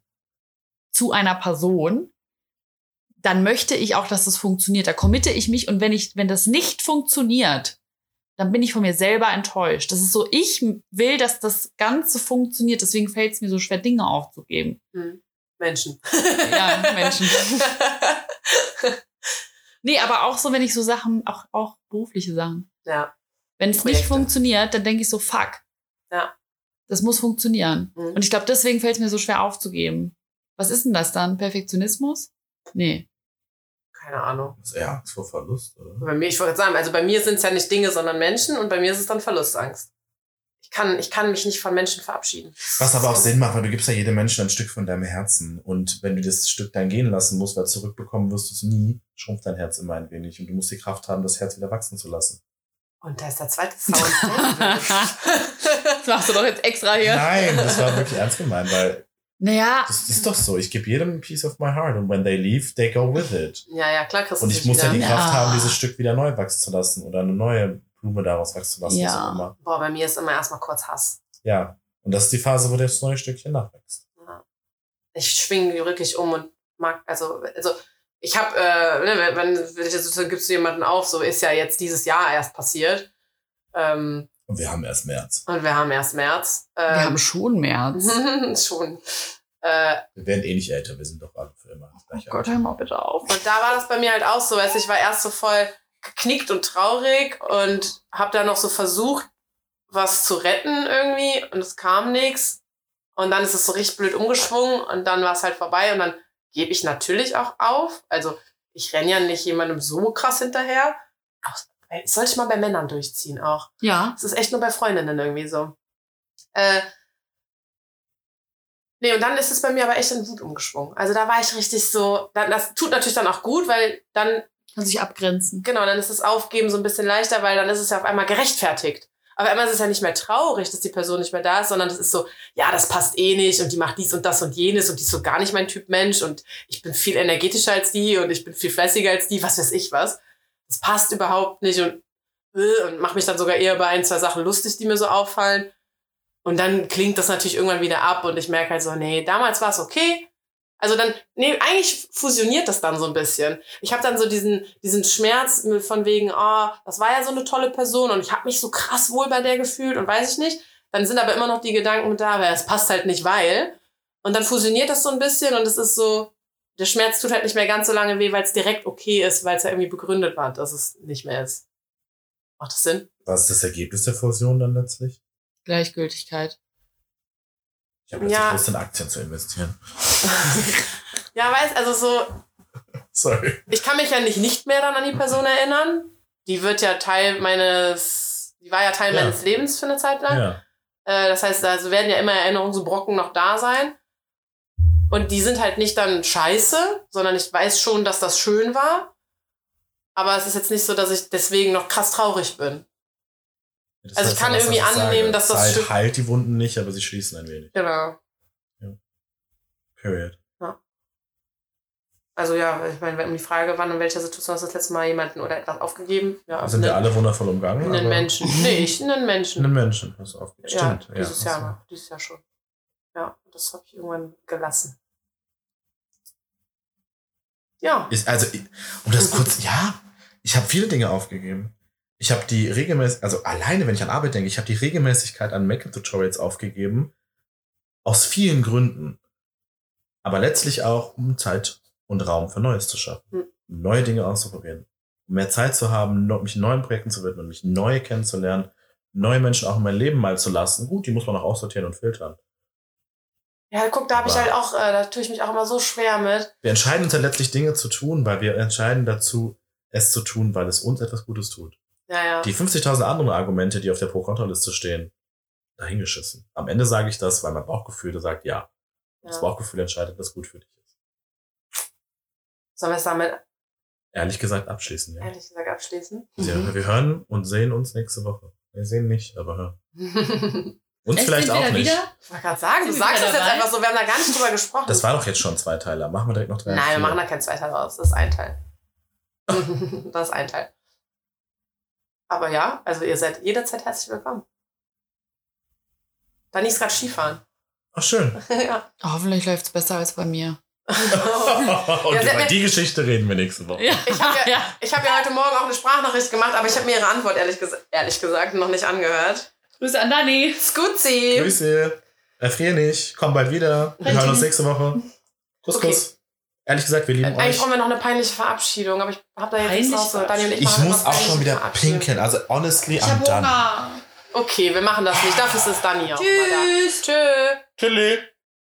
zu einer Person, dann möchte ich auch, dass das funktioniert. Da committe ich mich und wenn ich, wenn das nicht funktioniert, dann bin ich von mir selber enttäuscht. Das ist so, ich will, dass das Ganze funktioniert. Deswegen fällt es mir so schwer, Dinge aufzugeben. Hm. Menschen. Ja, Menschen. Nee, aber auch so, wenn ich so Sachen, auch, auch berufliche Sachen. ja. Wenn es nicht funktioniert, dann denke ich so, fuck. Ja. Das muss funktionieren. Mhm. Und ich glaube, deswegen fällt es mir so schwer aufzugeben. Was ist denn das dann? Perfektionismus? Nee. Keine Ahnung. Das ist eher Angst vor Verlust, oder? Bei mir, ich wollte gerade sagen, also bei mir sind es ja nicht Dinge, sondern Menschen und bei mir ist es dann Verlustangst. Ich kann, ich kann mich nicht von Menschen verabschieden. Was aber auch Sinn macht, weil du gibst ja jedem Menschen ein Stück von deinem Herzen. Und wenn du das Stück dann gehen lassen musst, weil zurückbekommen wirst du es nie, schrumpft dein Herz immer ein wenig. Und du musst die Kraft haben, das Herz wieder wachsen zu lassen. Und da ist der zweite Sound. Das machst du doch jetzt extra hier. Nein, das war wirklich ernst gemeint, weil Naja, das ist doch so. Ich gebe jedem a piece of my heart. Und when they leave, they go with it. ja, ja, klar, Und ich muss ja wieder. die Kraft Ja. haben, dieses Stück wieder neu wachsen zu lassen oder eine neue Blume daraus wachsen zu lassen. Ja. immer. Boah, bei mir ist immer erstmal kurz Hass. Ja. Und das ist die Phase, wo das neue Stückchen nachwächst. Ja. Ich schwinge wirklich um und mag, also, also ich habe, äh, ne, wenn, wenn so gibst du jemanden auf, so ist ja jetzt dieses Jahr erst passiert. Ähm, Und wir haben erst März. und wir haben erst März. wir Ähm, haben schon März. schon. Äh, Wir werden eh nicht älter, wir sind doch alle für immer. das Oh gleiche Gott, hör mal bitte auf. Und da war das bei mir halt auch so. Also ich war erst so voll geknickt und traurig und habe dann noch so versucht, was zu retten irgendwie und es kam nichts. Und dann ist es so richtig blöd umgeschwungen und dann war es halt vorbei und dann gebe ich natürlich auch auf. Also ich renne ja nicht jemandem so krass hinterher. Das sollte ich mal bei Männern durchziehen auch. Ja. Das ist echt nur bei Freundinnen irgendwie so. Äh, nee, und dann ist es bei mir aber echt in Wut umgeschwungen. Also da war ich richtig so, dann, das tut natürlich dann auch gut, weil dann, Kann sich abgrenzen. genau, dann ist das Aufgeben so ein bisschen leichter, weil dann ist es ja auf einmal gerechtfertigt. Aber einmal ist es ja nicht mehr traurig, dass die Person nicht mehr da ist, sondern das ist so, ja, das passt eh nicht und die macht dies und das und jenes und die ist so gar nicht mein Typ Mensch und ich bin viel energetischer als die und ich bin viel fleißiger als die, was weiß ich was. Das passt überhaupt nicht und, äh, und mache mich dann sogar eher über ein, zwei Sachen lustig, die mir so auffallen. Und dann klingt das natürlich irgendwann wieder ab und ich merke halt so, nee, damals war es okay. Also dann, nee, eigentlich fusioniert das dann so ein bisschen. Ich habe dann so diesen, diesen Schmerz von wegen, ah, das war ja so eine tolle Person und ich habe mich so krass wohl bei der gefühlt und weiß ich nicht. Dann sind aber immer noch die Gedanken da, aber es passt halt nicht, weil. Und dann fusioniert das so ein bisschen und es ist so, der Schmerz tut halt nicht mehr ganz so lange weh, weil es direkt okay ist, weil es ja irgendwie begründet war, dass es nicht mehr ist. Macht das Sinn? Was ist das Ergebnis der Fusion dann letztlich? Gleichgültigkeit. Ich habe jetzt Ja. Lust, in Aktien zu investieren. ja, weiß, also so, Sorry. ich kann mich ja nicht nicht mehr dann an die Person erinnern. Die wird ja Teil meines, die war ja Teil Ja. meines Lebens für eine Zeit lang. Ja. Äh, das heißt, also werden ja immer Erinnerungen, so Brocken noch da sein. Und die sind halt nicht dann scheiße, sondern ich weiß schon, dass das schön war. Aber es ist jetzt nicht so, dass ich deswegen noch krass traurig bin. Das Also ich kann ja, was, irgendwie annehmen, dass das Zeit heilt die Wunden nicht, aber sie schließen ein wenig. Genau. Period. Also ja, ich meine, um die Frage, wann in welcher Situation hast du das letzte Mal jemanden oder etwas aufgegeben? Ja, Sind wir einen, alle wundervoll umgangen? einen Menschen. Nee, ich einen Menschen. Einen Menschen hast du aufgegeben. ja, Stimmt. dieses ja, Jahr noch. Dieses Jahr schon. Ja, das habe ich irgendwann gelassen. Ja. Ist, also, um das kurz, ja, ich habe viele Dinge aufgegeben. Ich habe die regelmäßig, also alleine, wenn ich an Arbeit denke, ich habe die Regelmäßigkeit an Make-up-Tutorials aufgegeben. Aus vielen Gründen. Aber letztlich auch, um Zeit und Raum für Neues zu schaffen. Hm. Neue Dinge auszuprobieren. Um mehr Zeit zu haben, mich neuen Projekten zu widmen, mich neu kennenzulernen, neue Menschen auch in mein Leben mal zu lassen. Gut, die muss man auch aussortieren und filtern. Ja, guck, da habe ich halt auch, äh, da tue ich mich auch immer so schwer mit. Wir entscheiden uns ja letztlich Dinge zu tun, weil wir entscheiden dazu, es zu tun, weil es uns etwas Gutes tut. Ja, ja. Die 50.000 anderen Argumente, die auf der Pro-Kontra-Liste stehen, dahingeschissen. Am Ende sage ich das, weil mein Bauchgefühl sagt ja. Das ja. Bauchgefühl entscheidet, was gut für dich ist. Sollen wir es damit Ehrlich gesagt abschließen, ja. ehrlich gesagt abschließen? Wir, wir hören und sehen uns nächste Woche. Wir sehen nicht, aber hören. Uns Echt, vielleicht auch nicht. wieder? Ich wollte gerade sagen, du Sind wir sagst das jetzt einfach so, wir haben da gar nicht drüber gesprochen. Das war doch jetzt schon zwei Teile. Machen wir direkt noch drei. Nein, wir machen da kein Zweiteil raus. Das ist ein Teil. das ist ein Teil. Aber ja, also ihr seid jederzeit herzlich willkommen. Dani ist gerade Skifahren. Ach, schön. ja. Hoffentlich läuft es besser als bei mir. und hat über die Geschichte reden wir nächste Woche. Ja, Ich hab ja- Ich habe ja heute Morgen auch eine Sprachnachricht gemacht, aber ich habe mir ihre Antwort ehrlich, ges ehrlich gesagt noch nicht angehört. Grüße an Dani. Scoozy! Grüße. Erfrier nicht. Komm bald wieder. Wir Richtig. hören uns nächste Woche. Kuss, Okay. Kuss. Ehrlich gesagt, wir lieben Eigentlich euch. brauchen wir noch eine peinliche Verabschiedung, aber ich habe da jetzt nichts Peinliche rausgehört. Dani und ich, Ich machen muss auch schon wieder pinkeln. Also, honestly, Ich I'm done. Hunger. Okay, wir machen das nicht. Dafür ist es Dani auch. Tschüss. Tschüss. Tschüss.